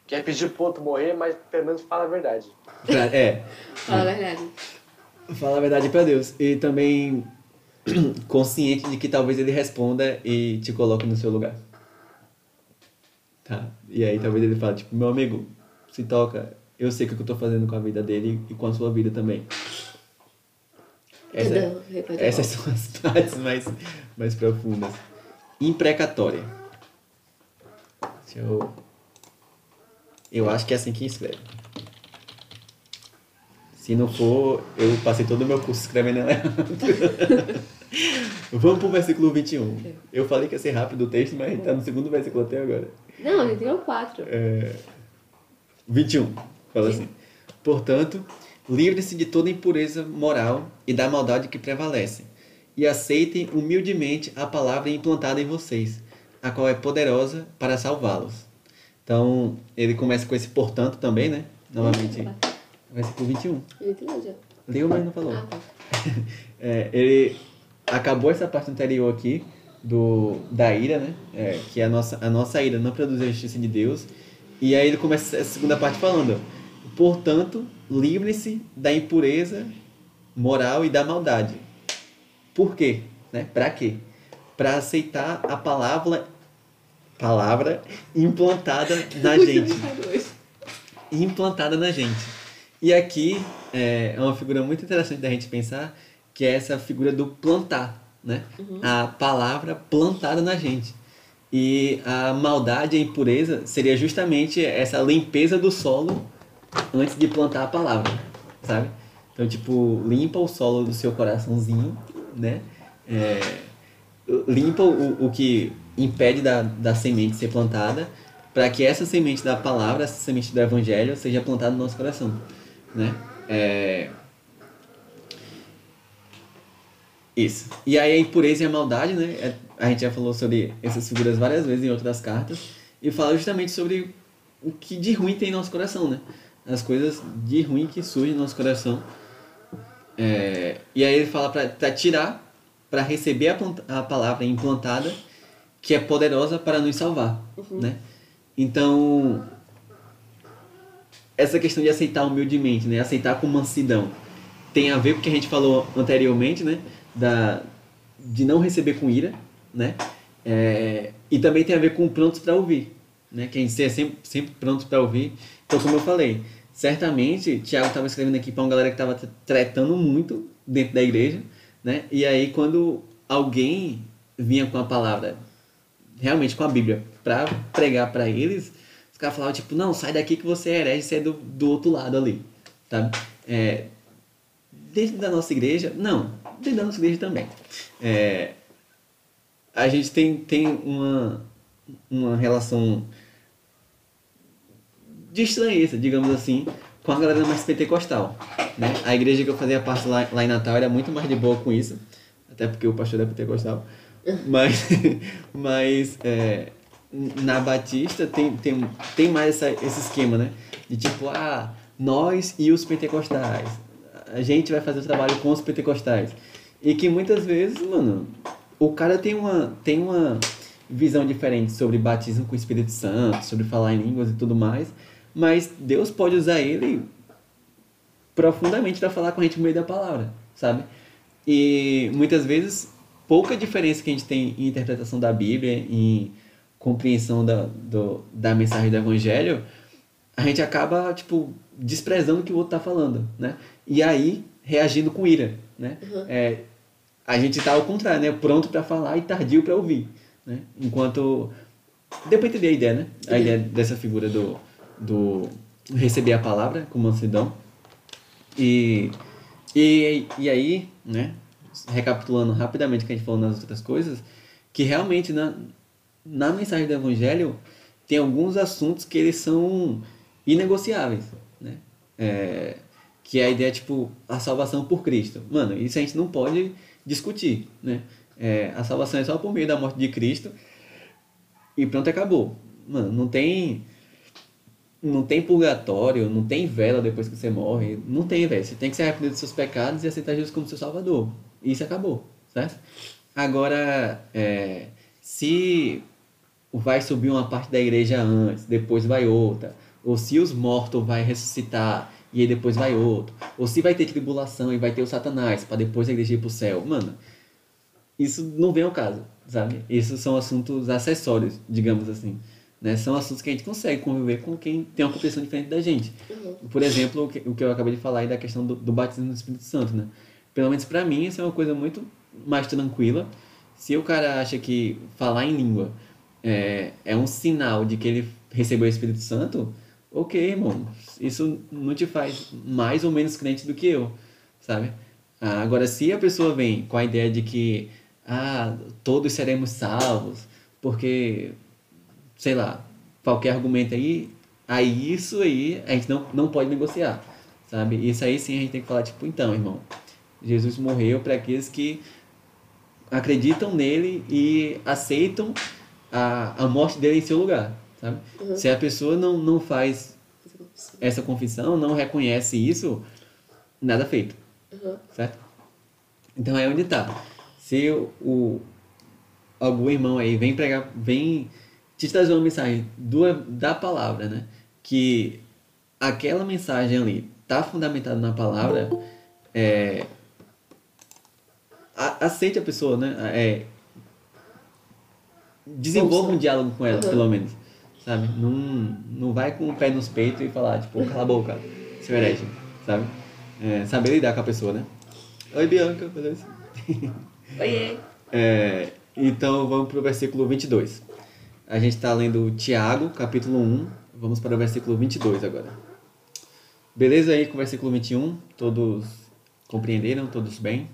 Quer pedir pro outro morrer, mas pelo menos fala a verdade. É, Fala a verdade. fala a verdade pra Deus. E também consciente de que talvez ele responda e te coloque no seu lugar. Tá? E aí talvez ele fale, tipo, meu amigo, se toca, eu sei o que eu tô fazendo com a vida dele e com a sua vida também. Essa, Entendeu? A essas são as partes mais, mais profundas. Imprecatória. Deixa eu... Eu acho que é assim que escreve. Se não for, eu passei todo o meu curso escrevendo errado. Vamos pro versículo 21. Eu falei que ia ser rápido o texto, mas tá no segundo versículo até agora. Não, a gente tirou quatro. É, 21. Fala assim. Portanto, livre-se de toda impureza moral e da maldade que prevalece, e aceitem humildemente a palavra implantada em vocês, a qual é poderosa para salvá-los. Então, ele começa com esse portanto também, né? Novamente, versículo 21. A gente leu já. Leu, mas não falou. Ah, tá. É, ele acabou essa parte anterior aqui do da ira, né? É, que a nossa, a nossa ira não produz a justiça de Deus. E aí ele começa essa segunda parte falando: portanto, livre-se da impureza moral e da maldade. Por quê? Né? Para quê? Para aceitar a palavra palavra implantada na gente implantada na gente. E aqui é, é uma figura muito interessante da gente pensar, que é essa figura do plantar, né? A palavra plantada na gente. E a maldade, a impureza, seria justamente essa limpeza do solo antes de plantar a palavra, sabe? Então, tipo, limpa o solo do seu coraçãozinho, né? É, limpa o, o que impede da, da semente ser plantada, para que essa semente da palavra, essa semente do evangelho, seja plantada no nosso coração, né? É... Isso. E aí a impureza e a maldade, né? É- A gente já falou sobre essas figuras várias vezes em outras cartas e fala justamente sobre o que de ruim tem em nosso coração, né? As coisas de ruim que surgem no nosso coração. É, e aí ele fala para tirar, para receber a, a palavra implantada, que é poderosa para nos salvar, né? Então, essa questão de aceitar humildemente, né? Aceitar com mansidão, tem a ver com o que a gente falou anteriormente, né? Da, de não receber com ira, né? É, e também tem a ver com prontos para ouvir, né? Que a gente é sempre, sempre pronto para ouvir. Então, como eu falei, certamente Tiago estava escrevendo aqui para uma galera que estava tretando muito dentro da igreja, né? E aí quando alguém vinha com a palavra, realmente com a Bíblia, para pregar para eles, os caras falavam tipo, não, sai daqui que você é herege, você é do, do outro lado ali, sabe? É, dentro da nossa igreja, não, dentro da nossa igreja também. É, a gente tem, tem uma, uma relação de estranheza, digamos assim, com a galera mais pentecostal. Né? A igreja que eu fazia parte lá, lá em Natal era muito mais de boa com isso, até porque o pastor é pentecostal. Mas, mas é, na Batista tem, tem, tem mais essa, esse esquema, né? De tipo, ah, nós e os pentecostais. a gente vai fazer o trabalho com os pentecostais. E que muitas vezes, mano, o cara tem uma, tem uma visão diferente sobre batismo com o Espírito Santo, sobre falar em línguas e tudo mais, mas Deus pode usar ele profundamente para falar com a gente no meio da palavra, sabe? E muitas vezes, pouca diferença que a gente tem em interpretação da Bíblia, em compreensão da, do, da mensagem do Evangelho, a gente acaba, tipo, desprezando o que o outro está falando, né? E aí, reagindo com ira, né? Uhum. É, a gente está ao contrário, né? Pronto para falar e tardio para ouvir, né? Enquanto... Deu para entender a ideia, né? A ideia dessa figura do, do receber a palavra com mansidão. E, e, e aí, né? Recapitulando rapidamente o que a gente falou nas outras coisas, que realmente na, na mensagem do Evangelho tem alguns assuntos que eles são inegociáveis, né? É, que é a ideia, tipo, a salvação por Cristo. Mano, isso a gente não pode discutir, né? É, a salvação é só por meio da morte de Cristo e pronto, acabou. Mano, não tem não tem purgatório, não tem vela depois que você morre, não tem, velho. Você tem que se arrepender dos seus pecados e aceitar Jesus como seu salvador. Isso acabou, certo? Agora, é, se vai subir uma parte da igreja antes, depois vai outra, ou se os mortos vai ressuscitar e aí depois vai outro, ou se vai ter tribulação e vai ter o Satanás para depois a igreja ir pro céu, mano, isso não vem ao caso, sabe? Isso são assuntos acessórios, digamos assim. Né? São assuntos que a gente consegue conviver com quem tem uma compreensão diferente da gente. Uhum. Por exemplo, o que, o que eu acabei de falar aí da questão do, do batismo no Espírito Santo, né? Pelo menos para mim, isso é uma coisa muito mais tranquila. Se o cara acha que falar em língua é, é um sinal de que ele recebeu o Espírito Santo, ok, irmão. Isso não te faz mais ou menos crente do que eu, sabe? Ah, agora, se a pessoa vem com a ideia de que ah, todos seremos salvos, porque, sei lá, qualquer argumento aí, aí isso aí a gente não, não pode negociar, sabe? Isso aí sim a gente tem que falar, tipo, então, irmão, Jesus morreu para aqueles que acreditam nele e aceitam a, a morte dele em seu lugar, sabe? Uhum. Se a pessoa não, não faz essa confissão, não reconhece isso, nada feito, Uhum. certo? Então é onde tá. Se o, o algum irmão aí vem pregar, vem te trazer uma mensagem do, da palavra, né? Que aquela mensagem ali tá fundamentada na palavra, é, a- aceite a pessoa, né? É, desenvolva um diálogo com ela, Uhum. pelo menos. Sabe? Não, não vai com o pé nos peitos e falar, tipo, cala a boca, seu herege, sabe? É, saber lidar com a pessoa, né? Oi, Bianca, beleza? Oiê. É, então vamos para o versículo 22. A gente está lendo Tiago, capítulo 1. Vamos para o versículo 22 agora. Beleza aí com o versículo 21? Todos compreenderam? Todos bem?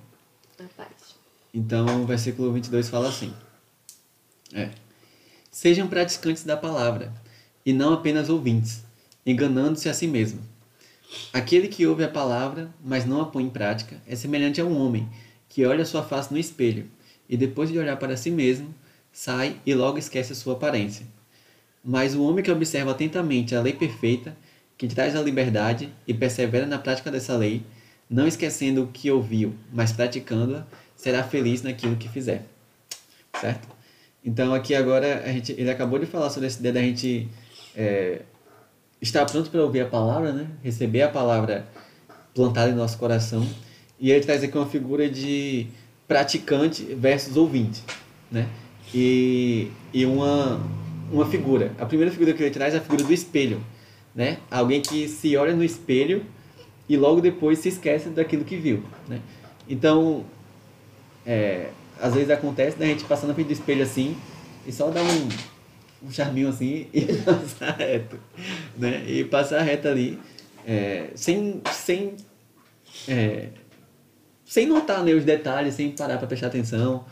Então o versículo 22 fala assim: é, Sejam praticantes da palavra, e não apenas ouvintes, enganando-se a si mesmo. Aquele que ouve a palavra, mas não a põe em prática, é semelhante a um homem que olha sua face no espelho, e depois de olhar para si mesmo, sai e logo esquece a sua aparência. Mas o homem que observa atentamente a lei perfeita, que traz a liberdade e persevera na prática dessa lei, não esquecendo o que ouviu, mas praticando-a, será feliz naquilo que fizer. Certo? Então aqui agora a gente, ele acabou de falar sobre essa ideia da gente é, estar pronto para ouvir a palavra, né? Receber a palavra plantada em nosso coração. E ele traz aqui uma figura de praticante versus ouvinte, né? E, e uma, uma figura. A primeira figura que ele traz é a figura do espelho, né? Alguém que se olha no espelho e logo depois se esquece daquilo que viu, né? Então, é, às vezes acontece da gente passar na frente do espelho assim e só dar um, um charminho assim e passar reto, né? E passar reto ali, é, sem, sem, é, sem notar né, os detalhes, sem parar para prestar atenção,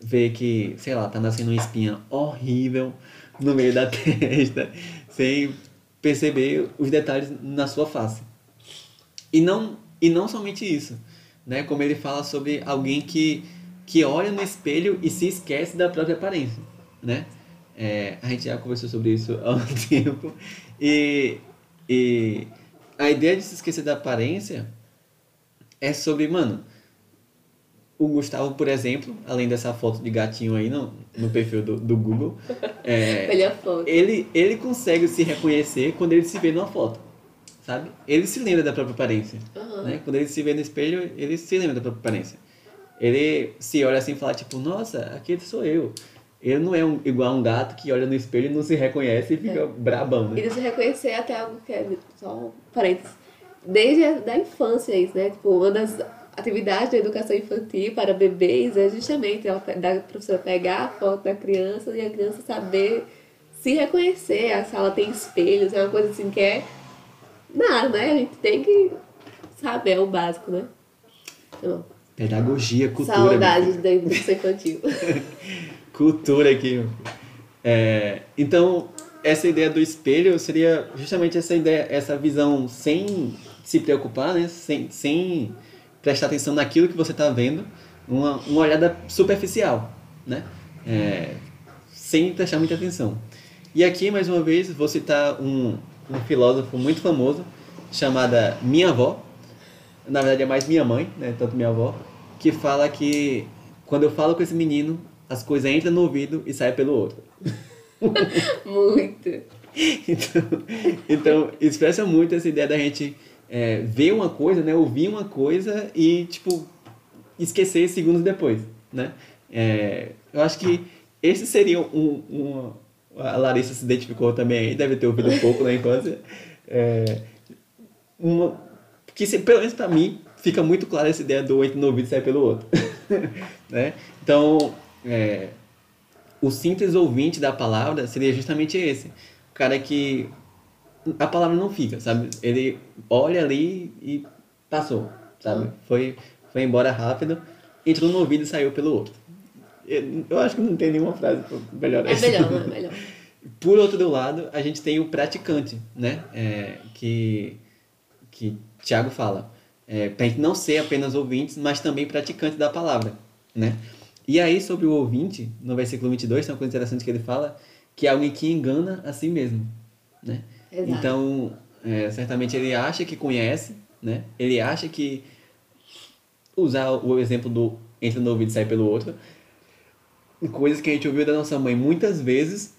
ver que, sei lá, tá nascendo uma espinha horrível no meio da testa, sem perceber os detalhes na sua face. E não, e não somente isso, né? Como ele fala sobre alguém que, que olha no espelho e se esquece da própria aparência, né? É, a gente já conversou sobre isso há um tempo. E, e a ideia de se esquecer da aparência é sobre, mano, o Gustavo, por exemplo, além dessa foto de gatinho aí no, no perfil do, do Google, é, foto. ele, ele consegue se reconhecer quando ele se vê numa foto, sabe? Ele se lembra da própria aparência, Aham. né? Quando ele se vê no espelho, ele se lembra da própria aparência. Ele se olha assim e fala, tipo, nossa, aquele sou eu. Ele não é um, igual um gato que olha no espelho e não se reconhece e fica brabão, E né? de se reconhecer até algo que é só um parênteses. Desde a da infância isso, né? Tipo, uma das atividades da educação infantil para bebês é justamente ela, da professora pegar a foto da criança e a criança saber se reconhecer. A sala tem espelhos, é uma coisa assim que é nada, né? A gente tem que saber, o básico, né? Então, Pedagogia, cultura. saudades da educação infantil. Cultura aqui. É, então, essa ideia do espelho seria justamente essa ideia, essa visão sem se preocupar, né? Sem, sem prestar atenção naquilo que você está vendo, uma, uma olhada superficial, né? É, sem prestar muita atenção. E aqui, mais uma vez, vou citar um, um filósofo muito famoso, chamada Minha Avó, na verdade é mais minha mãe, né, tanto minha avó, que fala que quando eu falo com esse menino, as coisas entram no ouvido e saem pelo outro. Muito. Então, então expressa muito essa ideia da gente é, ver uma coisa, né, ouvir uma coisa e, tipo, esquecer segundos depois, né? É, eu acho que esse seria um, um- a Larissa se identificou também aí, deve ter ouvido um pouco na infância. É, uma, que se- pelo menos pra mim fica muito clara essa ideia do entra no ouvido e sai pelo outro, né? Então, é, o simples ouvinte da palavra seria justamente esse. O cara que a palavra não fica, sabe? Ele olha ali e passou, sabe? Foi, foi embora rápido, entrou no ouvido e saiu pelo outro. Eu, acho que não tem nenhuma frase pra melhorar É melhor, é melhor. Por outro lado, a gente tem o praticante, né? É, que, que Tiago fala. É, pra gente não ser apenas ouvintes, mas também praticantes da palavra, né? E aí, sobre o ouvinte, no versículo 22, tem uma coisa interessante que ele fala, que é alguém que engana a si mesmo, né? Exato. Então, é, certamente ele acha que conhece, né? Ele acha que usar o exemplo do entra no ouvido e sai pelo outro, coisas que a gente ouviu da nossa mãe muitas vezes,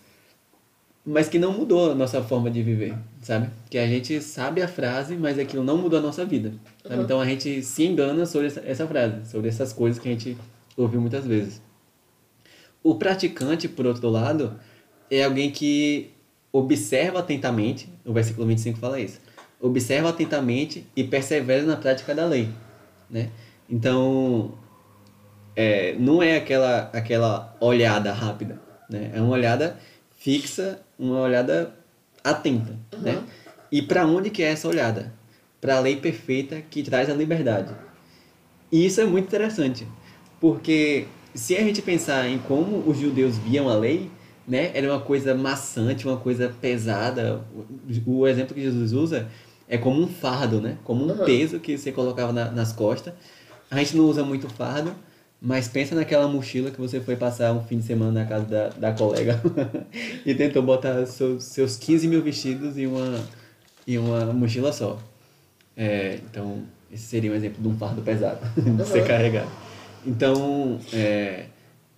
mas que não mudou a nossa forma de viver, sabe? Que a gente sabe a frase, mas aquilo não mudou a nossa vida. sabe? Uhum. Então a gente se engana sobre essa, essa frase, sobre essas coisas que a gente ouviu muitas vezes. O praticante, por outro lado, é alguém que observa atentamente, o versículo 25 fala isso, observa atentamente e persevera na prática da lei, né? Então, é, não é aquela, aquela olhada rápida, né? É uma olhada fixa, uma olhada atenta, né? E para onde que é essa olhada? Para a lei perfeita que traz a liberdade. E isso é muito interessante, porque se a gente pensar em como os judeus viam a lei, né, era uma coisa maçante, uma coisa pesada. O, o exemplo que Jesus usa é como um fardo, né? Como um Uhum. peso que você colocava na- nas costas. A gente não usa muito fardo, mas pensa naquela mochila que você foi passar um fim de semana na casa da, da colega e tentou botar seus, seus 15 mil vestidos em uma, em uma mochila só. É, então, esse seria um exemplo de um fardo pesado de ser carregado. Então, é,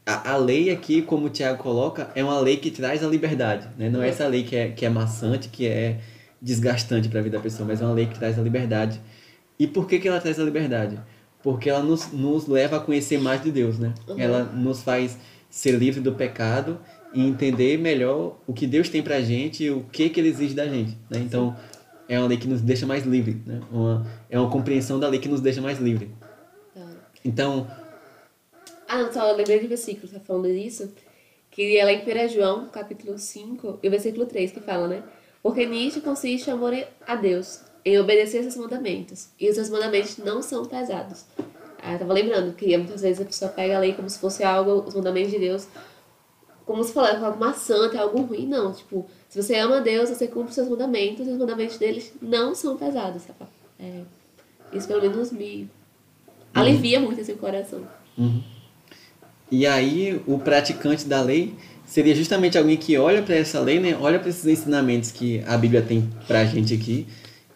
a, a lei aqui, como o Tiago coloca, é uma lei que traz a liberdade. Né? Não é essa lei que é, que é maçante, que é desgastante para a vida da pessoa, mas é uma lei que traz a liberdade. E por que, que ela traz a liberdade? Porque ela nos, nos leva a conhecer mais de Deus, né? Uhum. Ela nos faz ser livre do pecado e entender melhor o que Deus tem pra gente e o que, que Ele exige da gente, né? Então, é uma lei que nos deixa mais livre, né? Uma, é uma compreensão da lei que nos deixa mais livre. Tá. Então, Ah, não, só lembrei de versículo, tá falando disso. Que ela em 1 João, capítulo 5, e o versículo 3, que fala, né? Porque nisto consiste o amor a Deus, em obedecer seus mandamentos. E os seus mandamentos não são pesados. Ah, eu tava lembrando que muitas vezes a pessoa pega a lei como se fosse algo, os mandamentos de Deus, como se falasse algo maçante, algo ruim. Não, tipo, se você ama Deus, você cumpre os seus mandamentos, e os mandamentos deles não são pesados, sabe? É, isso pelo menos me alivia muito esse coração. E aí, o praticante da lei seria justamente alguém que olha para essa lei, né? Olha para esses ensinamentos que a Bíblia tem pra gente aqui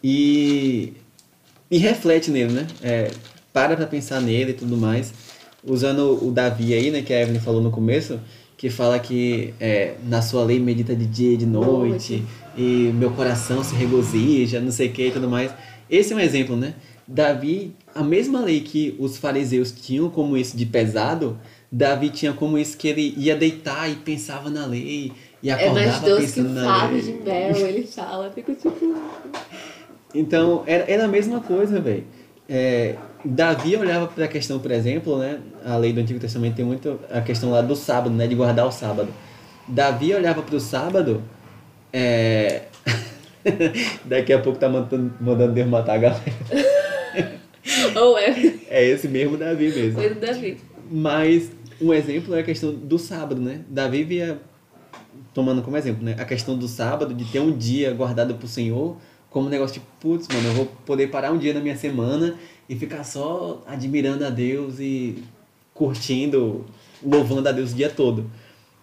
e, e reflete nele, né? É, para pra pensar nele e tudo mais. Usando o Davi aí, né, que a Evelyn falou no começo, que fala que é, na sua lei medita de dia e de noite, e meu coração se regozija, não sei o que e tudo mais. Esse é um exemplo, né? Davi, a mesma lei que os fariseus tinham como isso de pesado, Davi tinha como isso que ele ia deitar e pensava na lei, e É mais acordava doce que pensando o na lei. de mel, ele fala. Fico tipo. Então, era, era a mesma coisa, velho. É, Davi olhava para a questão, por exemplo, né? A lei do Antigo Testamento tem muito a questão lá do sábado, né? De guardar o sábado. Davi olhava para o sábado. é, Daqui a pouco tá mandando, mandando Deus matar a galera. Ou é. É esse mesmo Davi mesmo. Davi. Mas um exemplo é a questão do sábado, né? Davi via, tomando como exemplo, né? A questão do sábado, de ter um dia guardado pro Senhor, como um negócio tipo, putz, mano, eu vou poder parar um dia na minha semana e ficar só admirando a Deus e curtindo, louvando a Deus o dia todo.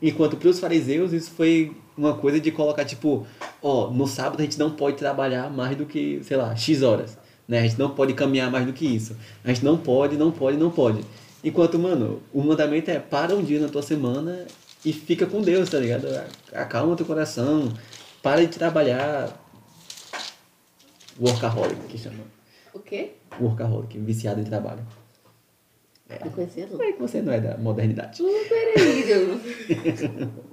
Enquanto para os fariseus isso foi uma coisa de colocar tipo, ó, no sábado a gente não pode trabalhar mais do que, sei lá, X horas, né? A gente não pode caminhar mais do que isso. A gente não pode, não pode, não pode. Enquanto, mano, o mandamento é para um dia na tua semana e fica com Deus, tá ligado? Acalma teu coração, para de trabalhar. Workaholic, que chama. O quê? Workaholic, viciado em trabalho. Não conhecia, não. Como é que você não é da modernidade? Peraí, Diogo.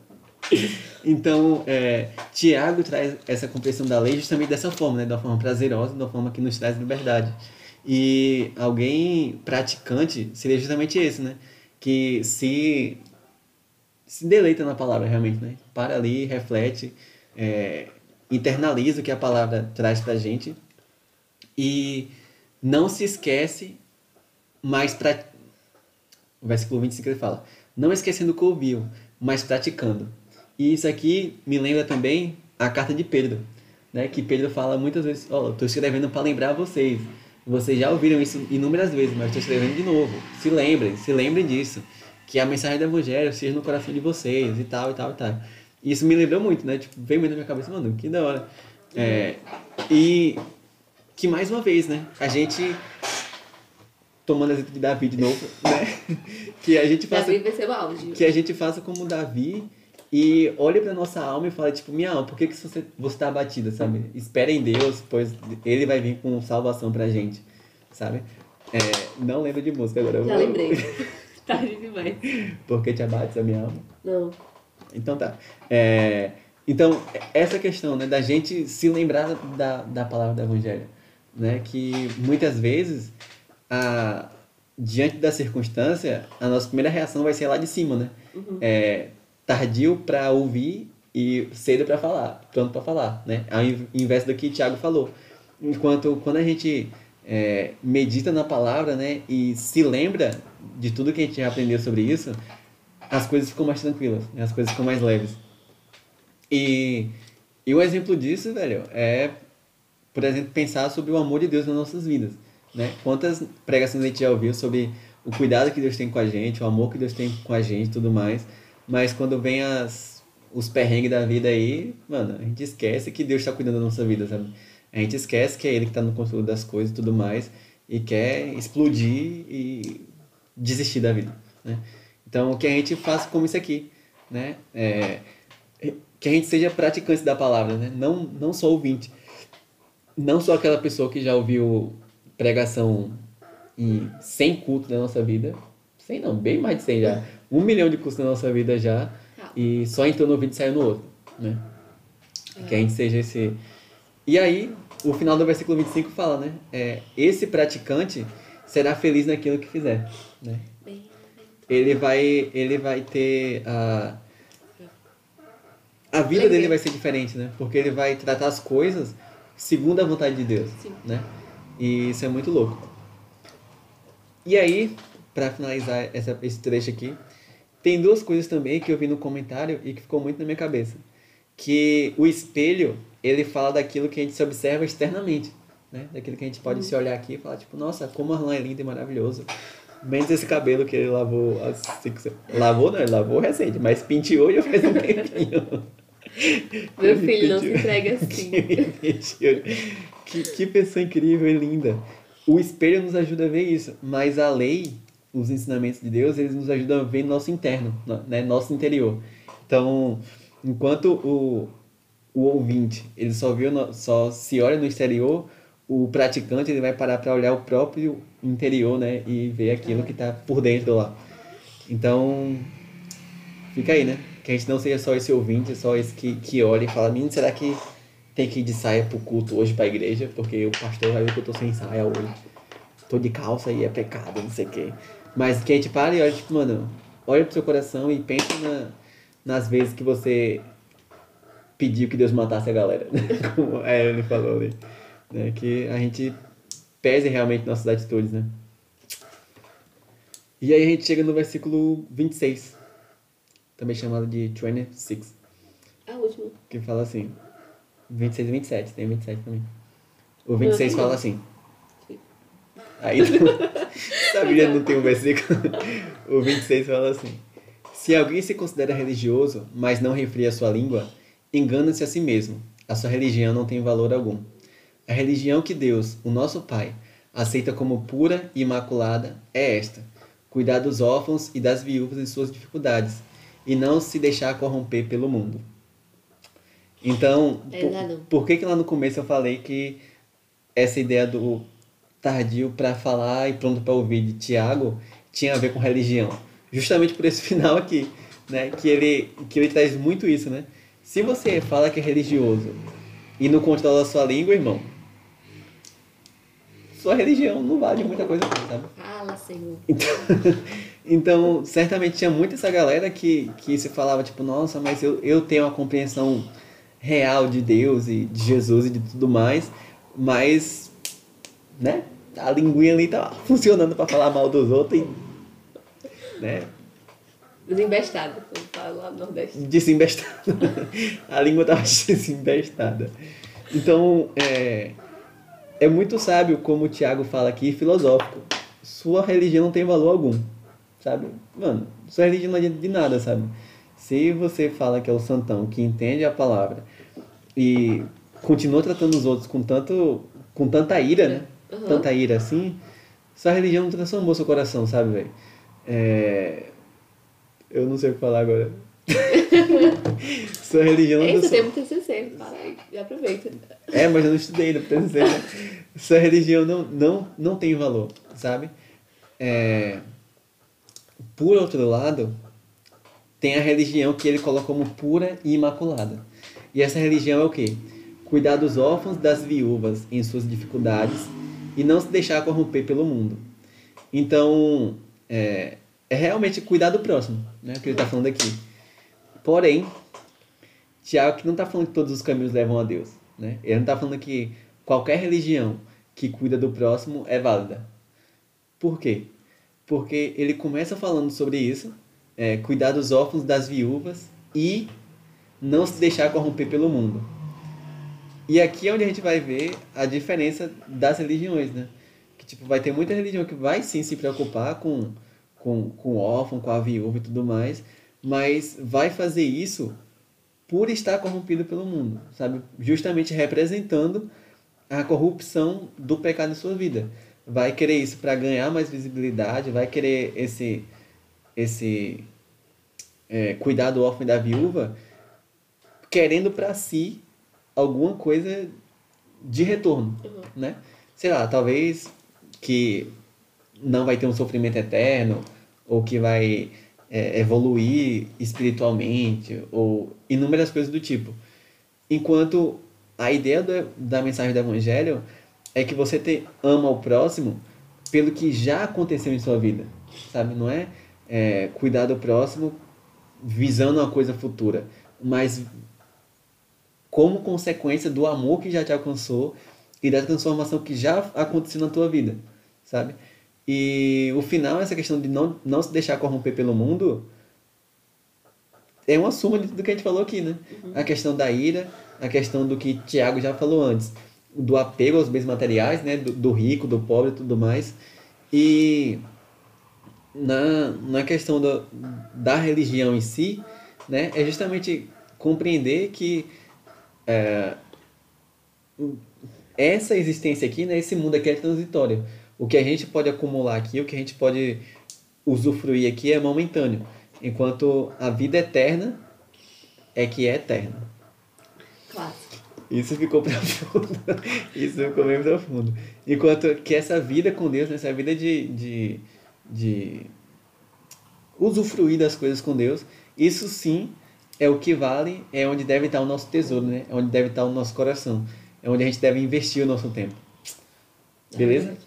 Então, é, Tiago traz essa compreensão da lei justamente dessa forma, né? de uma forma prazerosa, de uma forma que nos traz liberdade. E alguém praticante seria justamente esse, né? Que se, se deleita na palavra realmente, né? Para ali, reflete, é, internaliza o que a palavra traz pra gente e não se esquece, mas pra, o versículo 25 ele fala: Não esquecendo o que ouviu, mas praticando. E isso aqui me lembra também a carta de Pedro, né? Que Pedro fala muitas vezes: Ó, oh, estou escrevendo para lembrar vocês. Vocês já ouviram isso inúmeras vezes, mas estou escrevendo de novo. Se lembrem, se lembrem disso. Que a mensagem do Evangelho seja no coração de vocês e tal, e tal, e tal. Isso me lembrou muito, né? Tipo, veio muito na minha cabeça, mano, que da hora. É, e que mais uma vez, né? A gente tomando exemplo de Davi de novo, né? Que a gente faça, Davi vai ser o auge. que a gente faça como Davi e olhe para nossa alma e fale tipo, minha alma, por que, que você você tá abatida, sabe? Espere em Deus, pois ele vai vir com salvação pra gente, sabe? É, não lembro de música agora. Já vou- lembrei. Tarde demais. Por que te abates a minha alma? Não. Então tá. É, então, essa questão né, da gente se lembrar da, da palavra do Evangelho. Né, que muitas vezes, a, diante da circunstância, a nossa primeira reação vai ser lá de cima. Né? É, tardio para ouvir e cedo para falar, pronto para falar. Né? Ao in- invés do que Tiago falou. Enquanto quando a gente é, medita na palavra né, e se lembra de tudo que a gente já aprendeu sobre isso, as coisas ficam mais tranquilas, né? as coisas ficam mais leves. E, e um exemplo disso, velho, é, por exemplo, pensar sobre o amor de Deus nas nossas vidas. Né? Quantas pregações a gente já ouviu sobre o cuidado que Deus tem com a gente, o amor que Deus tem com a gente e tudo mais. Mas quando vem as, os perrengues da vida aí, mano, a gente esquece que Deus está cuidando da nossa vida, sabe? A gente esquece que é Ele que está no controle das coisas e tudo mais e quer explodir e desistir da vida, né? Então, que a gente faça como isso aqui, né? É, que a gente seja praticante da palavra, né? Não, não só ouvinte. Não só aquela pessoa que já ouviu pregação em 100 cultos na nossa vida. 100 não, bem mais de 100 já. Um milhão de cultos na nossa vida já. E só entrou no ouvido e saiu no outro, né? Que a gente seja esse... E aí, o final do versículo 25 fala, né? É, esse praticante será feliz naquilo que fizer, né? Ele vai ele vai ter a a vida dele vai ser diferente, né? Porque ele vai tratar as coisas segundo a vontade de Deus, Sim. né? E isso é muito louco. E aí, para finalizar essa, esse trecho aqui, tem duas coisas também que eu vi no comentário e que ficou muito na minha cabeça. Que o espelho, ele fala daquilo que a gente se observa externamente, né? Daquilo que a gente pode se olhar aqui e falar, tipo, nossa, como Arlan é lindo e maravilhoso. Menos esse cabelo que ele lavou há cinco Lavou, não, ele lavou recente, mas penteou já faz um tempinho. Meu filho, não se entrega assim. Que, que pessoa incrível e linda. o espelho nos ajuda a ver isso, mas a lei, os ensinamentos de Deus, eles nos ajudam a ver nosso interno, né? nosso interior. Então, enquanto o, o ouvinte, ele só viu, só se olha no exterior, o praticante ele vai parar para olhar o próprio interior, né, e ver aquilo que está por dentro lá. Então, fica aí, né? Que a gente não seja só esse ouvinte, só esse que, que olha e fala, menino, será que tem que ir de saia pro culto hoje pra igreja? Porque o pastor vai ver que eu tô sem saia hoje. Tô de calça e é pecado, não sei o quê. Mas que a gente para e olha, tipo, mano, olha pro seu coração e pensa na, nas vezes que você pediu que Deus matasse a galera. Como a Evelyn falou ali. Né? Que a gente pese realmente nossas atitudes, né? E aí a gente chega no versículo 26, também chamado de 26, A última. que fala assim, 26 e 27, tem 27 também. O 26 fala assim. Aí a Bíblia não tem um versículo. O 26 fala assim: Se alguém se considera religioso, mas não refria a sua língua, engana-se a si mesmo. A sua religião não tem valor algum. A religião que Deus, o nosso Pai, aceita como pura e imaculada é esta: cuidar dos órfãos e das viúvas em suas dificuldades, e não se deixar corromper pelo mundo. Então, por, por que, que lá no começo eu falei que essa ideia do tardio para falar e pronto para ouvir de Tiago tinha a ver com religião? Justamente por esse final aqui, né? Que ele, que ele traz muito isso, né? Se você fala que é religioso e não controla a sua língua, irmão, sua religião não vale muita coisa, não, sabe? Fala, Senhor. Então, então, certamente tinha muita essa galera que, que se falava, tipo, nossa, mas eu, eu tenho uma compreensão real de Deus e de Jesus e de tudo mais, mas, né, a linguinha ali tá funcionando para falar mal dos outros e, né, Desembestado, como fala lá no Nordeste. desembestada. a língua tava desembestada. Então, é, é muito sábio, como o Tiago fala aqui, filosófico. Sua religião não tem valor algum, sabe? Mano, sua religião não adianta de nada, sabe? Se você fala que é o santão, que entende a palavra e continua tratando os outros com tanto com tanta ira, né? Uhum. Tanta ira assim, sua religião não transformou seu coração, sabe, velho? É... Eu não sei o que falar agora. sua religião não É transformou. Já aproveita. É, mas eu não estudei, não ser, né? Sua religião não, não, não tem valor, sabe? É... Por outro lado, tem a religião que ele coloca como pura e imaculada. E essa religião é o quê? Cuidar dos órfãos, das viúvas em suas dificuldades e não se deixar corromper pelo mundo. Então, é, é realmente cuidar do próximo, né? Que ele está falando aqui. Porém, Tiago que não está falando que todos os caminhos levam a Deus, né? Ele não está falando que qualquer religião que cuida do próximo é válida. Por quê? Porque ele começa falando sobre isso, é, cuidar dos órfãos, das viúvas e não se deixar corromper pelo mundo. E aqui é onde a gente vai ver a diferença das religiões, né? Que tipo, vai ter muita religião que vai sim se preocupar com, com, com o órfão, com a viúva e tudo mais, mas vai fazer isso por estar corrompido pelo mundo, sabe? Justamente representando a corrupção do pecado em sua vida. Vai querer isso para ganhar mais visibilidade, vai querer esse esse é, cuidar do órfão e da viúva, querendo para si alguma coisa de retorno, Uhum. né? Sei lá, talvez que não vai ter um sofrimento eterno ou que vai é, evoluir espiritualmente ou inúmeras coisas do tipo. Enquanto a ideia do- da mensagem do evangelho é que você te, ama o próximo pelo que já aconteceu em sua vida, sabe? Não é, é cuidar do próximo visando uma coisa futura, mas como consequência do amor que já te alcançou e da transformação que já aconteceu na tua vida, sabe? E o final, essa questão de não, não se deixar corromper pelo mundo, é uma suma de tudo que a gente falou aqui, né? A questão da ira, a questão do que Tiago já falou antes, do apego aos bens materiais, né? Do, do rico, do pobre e tudo mais. E na, na questão do, da religião em si, né? É justamente compreender que é, essa existência aqui, né, esse mundo aqui é transitório. O que a gente pode acumular aqui, o que a gente pode usufruir aqui é momentâneo, enquanto a vida eterna é que é eterna. Clássico. Isso ficou profundo. Isso ficou bem profundo. Enquanto que essa vida com Deus, né, essa vida de, de, de usufruir das coisas com Deus, isso sim é o que vale, é onde deve estar o nosso tesouro, né? É onde deve estar o nosso coração. É onde a gente deve investir o nosso tempo. Beleza?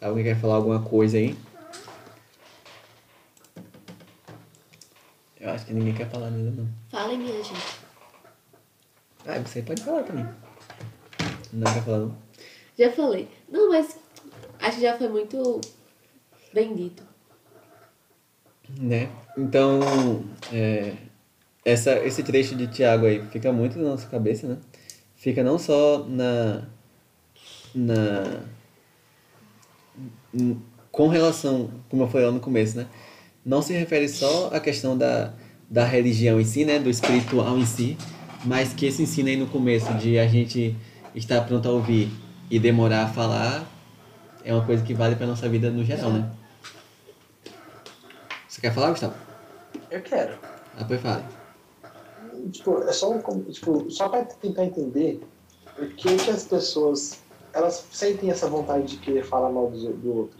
Alguém quer falar alguma coisa aí? Eu acho que ninguém quer falar nada, não. Fala, minha gente. Ah, você pode falar também. Não quer falar, não? Já falei. Não, mas acho que já foi muito bem dito. Né? Então, é, essa, esse trecho de Tiago aí fica muito na nossa cabeça, né? Fica não só na. na com relação, como eu falei lá no começo, né? Não se refere só à questão da, da religião em si, né? Do espiritual em si, mas que esse ensino aí no começo de a gente estar pronto a ouvir e demorar a falar é uma coisa que vale para nossa vida no geral, né? Você quer falar, Gustavo? Eu quero. Ah, pois fale. Tipo, é só um, tipo, só para tentar entender por que, que as pessoas elas sentem essa vontade de querer falar mal do, do outro.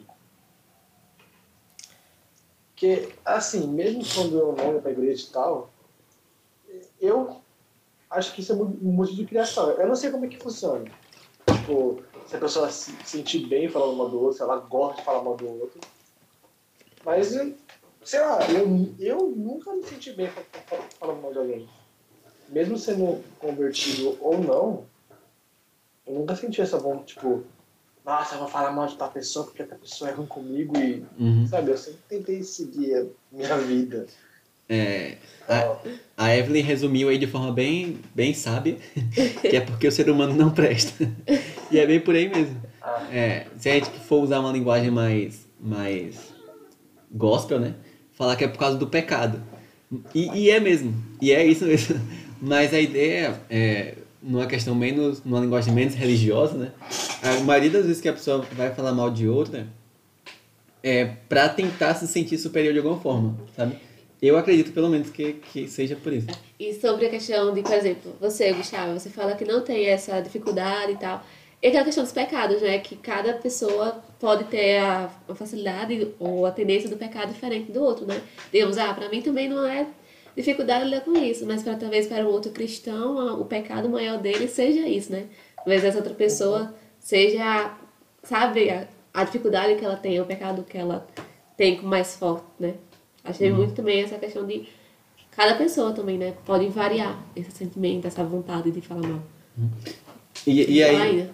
Porque, assim, mesmo quando eu não ia pra igreja e tal, eu acho que isso é um motivo de criação. Eu não sei como é que funciona. Tipo, se a pessoa se sentir bem falando mal do outro, se ela gosta de falar mal do outro. Mas, sei lá, eu, eu nunca me senti bem fa- fa- falando mal de alguém. Mesmo sendo convertido ou não, eu nunca senti essa vontade, tipo, nossa, eu vou falar mal de tal pessoa porque a pessoa é ruim comigo e, Uhum. sabe, eu sempre tentei seguir a minha vida. É, a, a Evelyn resumiu aí de forma bem, bem sábia, que é porque o ser humano não presta. E é bem por aí mesmo. Ah. É, se a gente for usar uma linguagem mais, mais gospel, né? Falar que é por causa do pecado. E, e é mesmo. E é isso mesmo. Mas a ideia é, numa questão menos, numa linguagem menos religiosa, né? A maioria das vezes que a pessoa vai falar mal de outra é pra tentar se sentir superior de alguma forma, sabe? Eu acredito pelo menos que, que seja por isso. E sobre a questão de, por exemplo, você, Gustavo, você fala que não tem essa dificuldade e tal. E aquela questão dos pecados, né? Que cada pessoa pode ter a facilidade ou a tendência do pecado diferente do outro, né? Digamos, ah, pra mim também não é dificuldade lidar com isso, mas para talvez para um outro cristão, o pecado maior dele seja isso, né? Talvez essa outra pessoa seja, sabe, a, a dificuldade que ela tem, o pecado que ela tem com mais forte, né? Achei muito também essa questão de cada pessoa também, né? Pode variar esse sentimento, essa vontade de falar mal. E, e aí, ainda.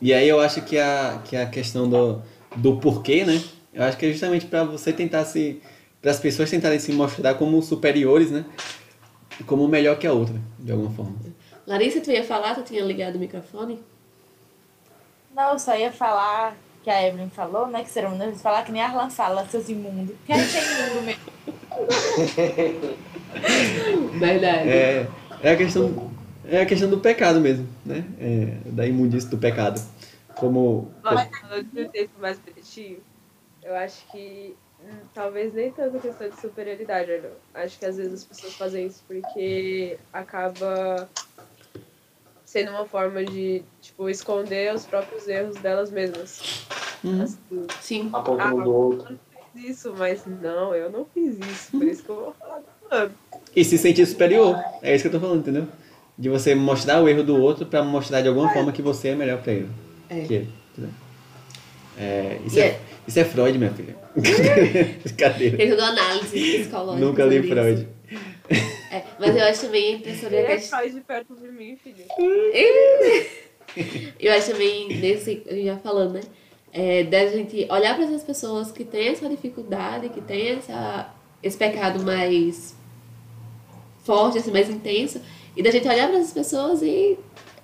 E aí eu acho que a, que a questão do, do porquê, né? Eu acho que é justamente para você tentar se. Para as pessoas tentarem se mostrar como superiores, né? Como melhor que a outra, de alguma forma. Larissa, tu ia falar, tu tinha ligado o microfone? Não, eu só ia falar que a Evelyn falou, né? Que será um falar que nem a Arlan fala, seus imundos. Quem é que tem imundo mesmo? Verdade. É, é, a, questão, é a questão do pecado mesmo, né? É, da imundície do pecado. Como. Um texto mais bonitinho, eu acho que talvez nem tanto a questão de superioridade, não. Acho que às vezes as pessoas fazem isso porque acaba sendo uma forma de, tipo, esconder os próprios erros delas mesmas. Uhum. Assim, Sim. Apontando Ah, do outro. fiz isso, mas não, eu não fiz isso, por isso que eu vou falar com o fulano. E se sentir superior. É isso que eu tô falando, entendeu? De você mostrar o erro do outro pra mostrar de alguma forma que você é melhor pra ele. É. Que ele, entendeu? É, isso, é, é- isso é Freud, minha filha. Brincadeira. Tem toda análise psicológica. Nunca li. Freud. É, mas eu acho também sobre a Ele é questão. só de perto de mim, filho. Eu acho também, nesse, a gente já falando, né? É, da gente olhar para essas pessoas que têm essa dificuldade, que têm essa, esse pecado mais forte, assim, mais intenso, e da gente olhar para essas pessoas e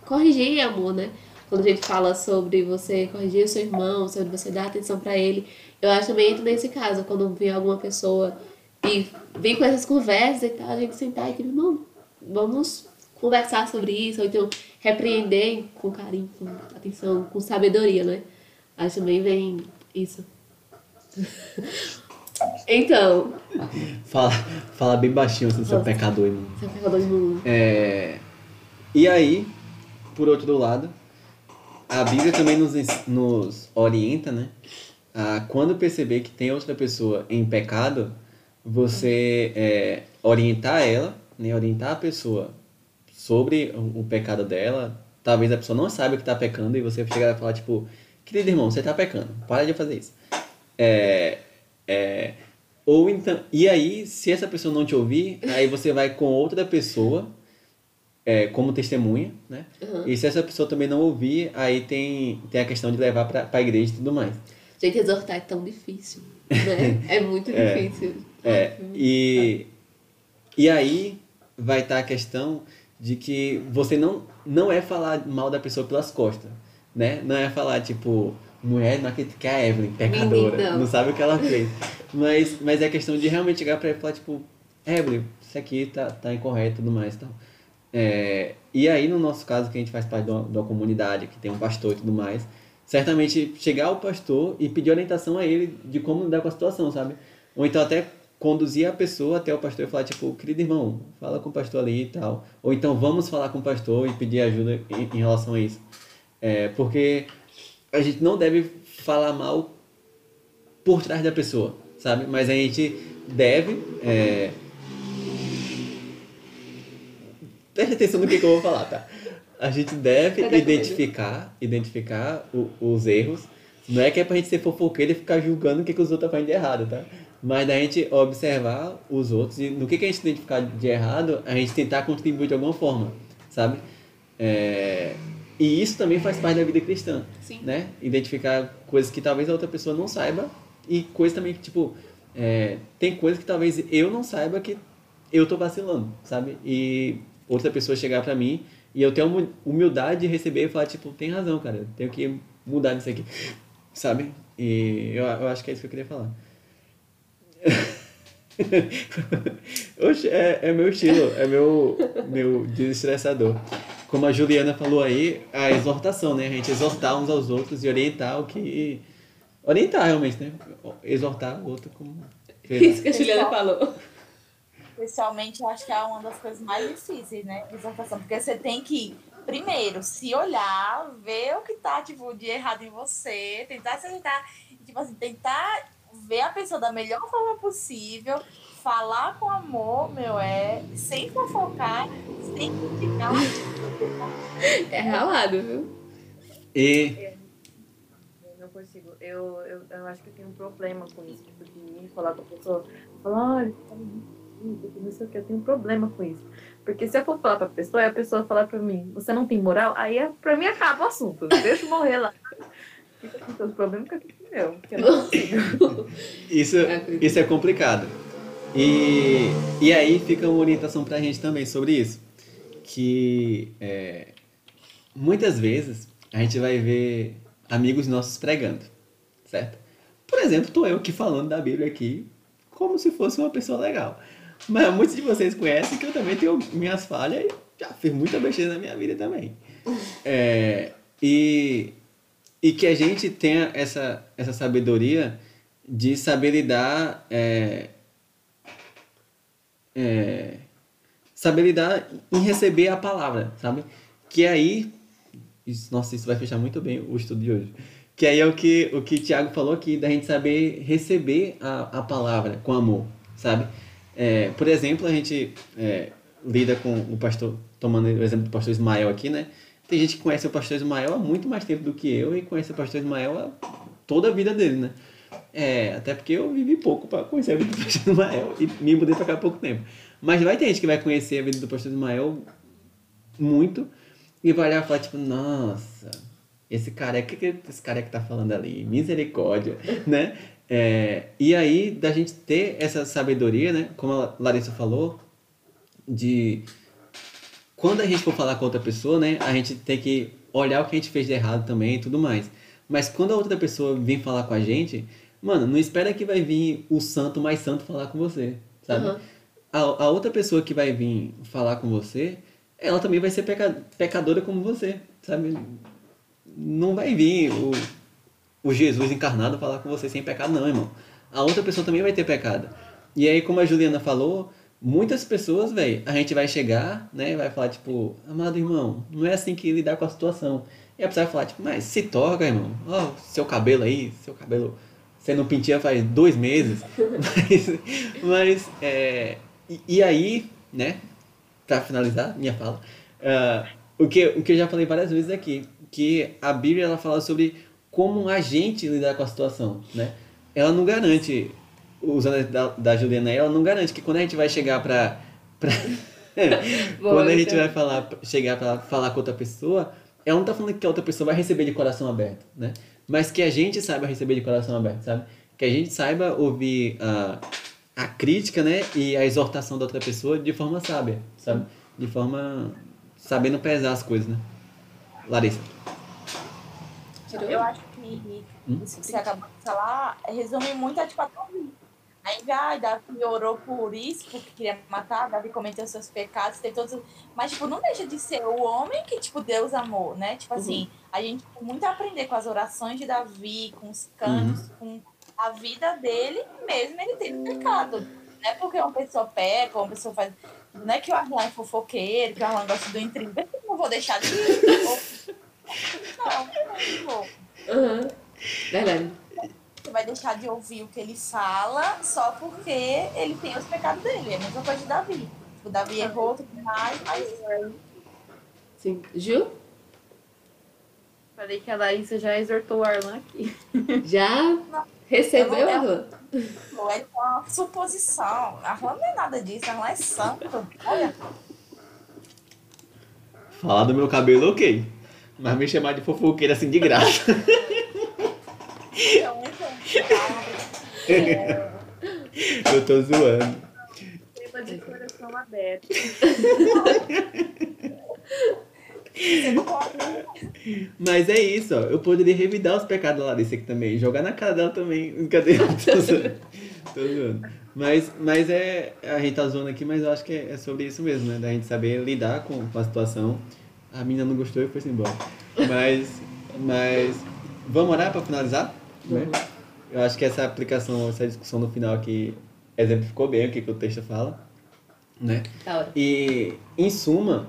corrigir amor, né? Quando a gente fala sobre você corrigir o seu irmão, sobre você dar atenção para ele, eu acho também entra nesse caso, quando vem alguma pessoa e vem com essas conversas e tal, a gente sentar e tipo, irmão, vamos conversar sobre isso, ou então repreender com carinho, com atenção, com sabedoria, né? Aí também vem isso. então, Fala, fala bem baixinho assim, seu Nossa. pecador, irmão. você é pecador de mundo. É, e aí, por outro lado, a Bíblia também nos, nos orienta, né? A quando perceber que tem outra pessoa em pecado, você é, orientar ela, né? Orientar a pessoa sobre o, o pecado dela. Talvez a pessoa não saiba que está pecando e você chegar e falar, tipo, querido irmão, você está pecando, para de fazer isso. É, é, ou então, e aí, se essa pessoa não te ouvir, aí você vai com outra pessoa é, como testemunha, né? Uhum. E se essa pessoa também não ouvir, aí tem, tem a questão de levar pra, pra igreja e tudo mais. Gente, exortar é tão difícil, né? É muito É. difícil. É, e, e aí vai estar a questão de que você não, não é falar mal da pessoa pelas costas, né? Não é falar, tipo, mulher não acredita que é a Evelyn, pecadora, Menina. não sabe o que ela fez. Mas, mas é questão de realmente chegar pra ela e falar, tipo, Evelyn, isso aqui tá, tá incorreto e tudo mais e tal. É, e aí, no nosso caso, que a gente faz parte de uma, de uma comunidade, que tem um pastor e tudo mais, certamente chegar ao pastor e pedir orientação a ele de como lidar com a situação, sabe? Ou então até conduzir a pessoa até o pastor e falar, tipo, querido irmão, fala com o pastor ali e tal. Ou então vamos falar com o pastor e pedir ajuda em, em relação a isso. É, porque a gente não deve falar mal por trás da pessoa, sabe? Mas a gente deve. É... Preste atenção no que, que eu vou falar, tá? A gente deve coisa. identificar, identificar o- os erros. Não é que é pra gente ser fofoqueiro e ficar julgando o que, que os outros estão fazendo de errado, tá? Mas da gente observar os outros e no que, que a gente identificar de errado, a gente tentar contribuir de alguma forma, sabe? É, E isso também faz parte da vida cristã, Sim. né? Identificar coisas que talvez a outra pessoa não saiba e coisas também que, tipo, é, tem coisas que talvez eu não saiba que eu tô vacilando, sabe? E outra pessoa chegar pra mim e eu ter a humu- humildade de receber e falar, tipo, tem razão, cara, eu tenho que mudar nisso aqui, sabe? E eu, eu acho que é isso que eu queria falar. Oxe, é, é meu estilo, é meu, meu desestressador. Como a Juliana falou aí, a exortação, né? A gente exortar uns aos outros e orientar o que. Orientar realmente, né? Exortar o outro como. Isso que a Juliana falou. Especialmente, eu acho que é uma das coisas mais difíceis, né? Exortação. Porque você tem que, primeiro, se olhar, ver o que tá, tipo, de errado em você, tentar se ajeitar, e, tipo assim, tentar ver a pessoa da melhor forma possível, falar com amor, meu, é, sem fofocar, sem criticar. É ralado, viu? E. Eu não consigo. Eu, eu, eu acho que eu tenho um problema com isso. Tipo, de ir falar com a pessoa. Falar, olha, tá irritando, não sei o que. Eu tenho um problema com isso. Porque se eu for falar pra pessoa e a pessoa falar pra mim, você não tem moral, aí é, pra mim acaba o assunto. Deixa eu morrer lá. Fica com seus problemas, fica com meu. Porque eu não consigo. Isso, isso é complicado. E, e aí fica uma orientação pra gente também sobre isso. Que é, muitas vezes a gente vai ver amigos nossos pregando, certo? Por exemplo, tô eu aqui falando da Bíblia aqui como se fosse uma pessoa legal. Mas muitos de vocês conhecem que eu também tenho minhas falhas e já fiz muita besteira na minha vida também. É, e, e que a gente tenha essa, essa sabedoria de saber lidar é, é, saber lidar em receber a palavra, sabe? Que aí isso, nossa, isso vai fechar muito bem o estudo de hoje. Que aí é o que o que Tiago falou aqui, da gente saber receber a, a palavra com amor, sabe? É, por exemplo, a gente é, lida com o pastor, tomando o exemplo do pastor Ismael aqui, né? Tem gente que conhece o pastor Ismael há muito mais tempo do que eu e conhece o pastor Ismael toda a vida dele, né? É, até porque eu vivi pouco para conhecer a vida do pastor Ismael e me mudei para cá há pouco tempo. Mas vai ter gente que vai conhecer a vida do pastor Ismael muito e vai olhar e falar, tipo, nossa, esse cara, o que, que esse cara que tá falando ali? Misericórdia, né? É, e aí, da gente ter essa sabedoria, né? Como a Larissa falou, de quando a gente for falar com outra pessoa, né? A gente tem que olhar o que a gente fez de errado também e tudo mais. Mas quando a outra pessoa vir falar com a gente, mano, não espera que vai vir o santo mais santo falar com você, sabe? Uhum. A, a outra pessoa que vai vir falar com você, ela também vai ser peca, pecadora como você, sabe? Não vai vir o, o Jesus encarnado falar com você sem pecado, não, irmão. A outra pessoa também vai ter pecado. E aí, como a Juliana falou, muitas pessoas, velho, a gente vai chegar, né, vai falar, tipo, amado irmão, não é assim que lidar com a situação. E a pessoa vai falar, tipo, mas se toca, irmão. Ó, seu cabelo aí, seu cabelo. Você não pintia faz dois meses. mas, mas é, e, e aí, né, pra finalizar minha fala, uh, o, que, o que eu já falei várias vezes aqui, que a Bíblia ela fala sobre como a gente lidar com a situação, né? Ela não garante, usando da, da Juliana ela não garante que quando a gente vai chegar pra. pra quando a gente vai falar, chegar pra falar com outra pessoa, ela não tá falando que a outra pessoa vai receber de coração aberto, né? Mas que a gente saiba receber de coração aberto, sabe? Que a gente saiba ouvir a, a crítica, né? E a exortação da outra pessoa de forma sábia, sabe? De forma sabendo pesar as coisas, né? Larissa. Eu acho que hum? isso que você acabou de falar resume muito a tipo a. Aí, ah, Davi orou por isso, porque queria matar, Davi cometeu seus pecados, tem todos. Mas, tipo, não deixa de ser o homem que, tipo, Deus amou, né? Tipo uhum. assim, a gente tem muito a aprender com as orações de Davi, com os cantos, uhum. com a vida dele, mesmo ele tendo pecado. Não é porque uma pessoa peca, uma pessoa faz. Não é que o Arlan é fofoqueiro, que o Arlan gosta do intrigo, eu não vou deixar de. Não, não vou. Uhum. Verdade. Você vai deixar de ouvir o que ele fala só porque ele tem os pecados dele. É a mesma coisa de Davi. O Davi errou tudo mais, mas. Sim. Gil? Falei que a Larissa já exortou o Arlan aqui. Já? Não. Recebeu, Arlan? É uma suposição. Arlan não é nada disso, Arlan é santo. Olha. Falar do meu cabelo, ok. Mas me chamar de fofoqueira assim de graça. Eu tô zoando. Tema de coração aberto. Mas é isso, ó. Eu poderia revidar os pecados da Larissa aqui também. Jogar na cara dela também. Cadê? tô zoando. Tô zoando. Mas, mas é. A gente tá zoando aqui, mas eu acho que é, é sobre isso mesmo, né? Da gente saber lidar com, com a situação. A menina não gostou e foi embora. Mas. Mas. Vamos orar pra finalizar? Né? Eu acho que essa aplicação, essa discussão no final aqui exemplificou bem o que, que o texto fala. Né? E, em suma,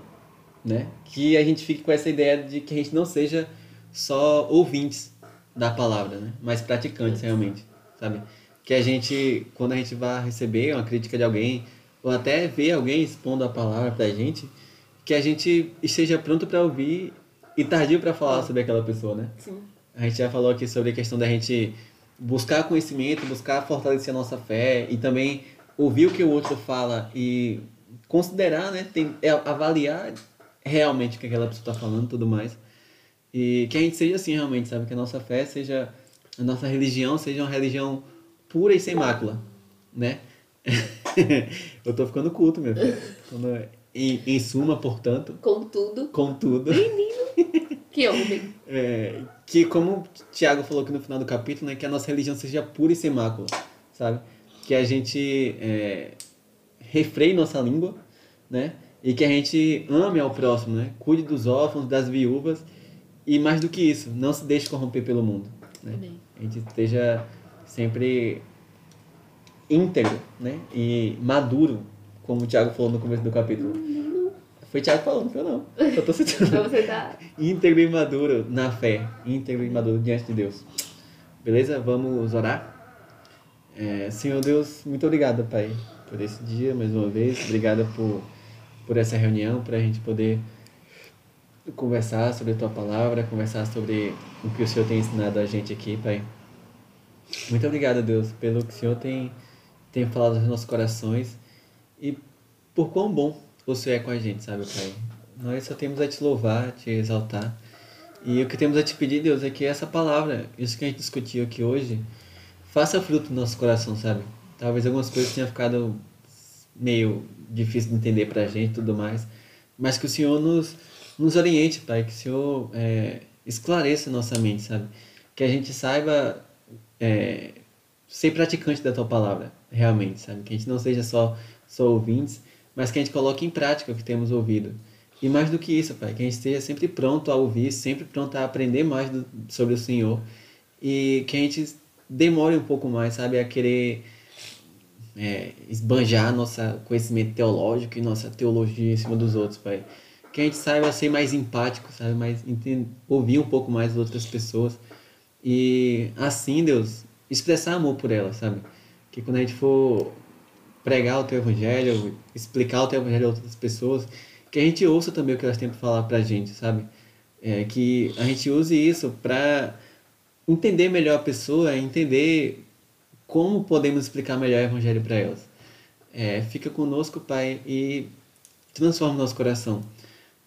né? Que a gente fique com essa ideia de que a gente não seja só ouvintes da palavra, né? Mas praticantes realmente, sabe? Que a gente, quando a gente vai receber uma crítica de alguém, ou até ver alguém expondo a palavra pra gente, que a gente esteja pronto para ouvir e tardio para falar sobre aquela pessoa, né? Sim. A gente já falou aqui sobre a questão da gente buscar conhecimento, buscar fortalecer a nossa fé e também ouvir o que o outro fala e considerar, né? Tem, é, avaliar realmente o que aquela pessoa está falando e tudo mais. E que a gente seja assim realmente, sabe? Que a nossa fé seja, a nossa religião seja uma religião pura e sem mácula, né? Eu tô ficando culto, meu filho. Em, em suma, portanto. Com tudo. Com tudo. Menino. Que homem. É, que como o Tiago falou aqui no final do capítulo, né? Que a nossa religião seja pura e sem mácula, sabe? Que a gente é, refreie nossa língua, né? e que a gente ame ao próximo, né? Cuide dos órfãos, das viúvas e mais do que isso, não se deixe corromper pelo mundo. Né? A gente esteja sempre íntegro, né? E maduro, como o Tiago falou no começo do capítulo. Foi o Tiago falando, foi não. Eu tô citando. Você tá... Íntegro e maduro na fé. Íntegro e maduro diante de Deus. Beleza? Vamos orar? É, Senhor Deus, muito obrigado, Pai, por esse dia, mais uma vez. Obrigado por por essa reunião, para a gente poder conversar sobre a tua palavra, conversar sobre o que o Senhor tem ensinado a gente aqui, Pai. Muito obrigado, Deus, pelo que o Senhor tem, tem falado nos nossos corações e por quão bom Senhor é com a gente, sabe, Pai? Nós só temos a te louvar, a te exaltar. E o que temos a te pedir, Deus, é que essa palavra, isso que a gente discutiu aqui hoje, faça fruto no nosso coração, sabe? Talvez algumas coisas tenham ficado meio difícil de entender para a gente tudo mais, mas que o Senhor nos, nos oriente, Pai, que o Senhor é, esclareça nossa mente, sabe? Que a gente saiba é, ser praticante da Tua Palavra, realmente, sabe? Que a gente não seja só, só ouvintes, mas que a gente coloque em prática o que temos ouvido. E mais do que isso, Pai, que a gente esteja sempre pronto a ouvir, sempre pronto a aprender mais do, sobre o Senhor. E que a gente demore um pouco mais, sabe, a querer é, esbanjar nosso conhecimento teológico e nossa teologia em cima dos outros, Pai. Que a gente saiba ser mais empático, sabe, mais ouvir um pouco mais as outras pessoas. E assim, Deus, expressar amor por elas, sabe? Que quando a gente for pregar o teu evangelho, explicar o teu evangelho a outras pessoas, que a gente ouça também o que elas têm para falar pra gente, sabe? É, que a gente use isso para entender melhor a pessoa, entender como podemos explicar melhor o evangelho para elas. É, fica conosco, Pai, e transforma nosso coração.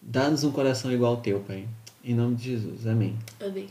Dá-nos um coração igual ao teu, Pai. Em nome de Jesus. Amém. Amém.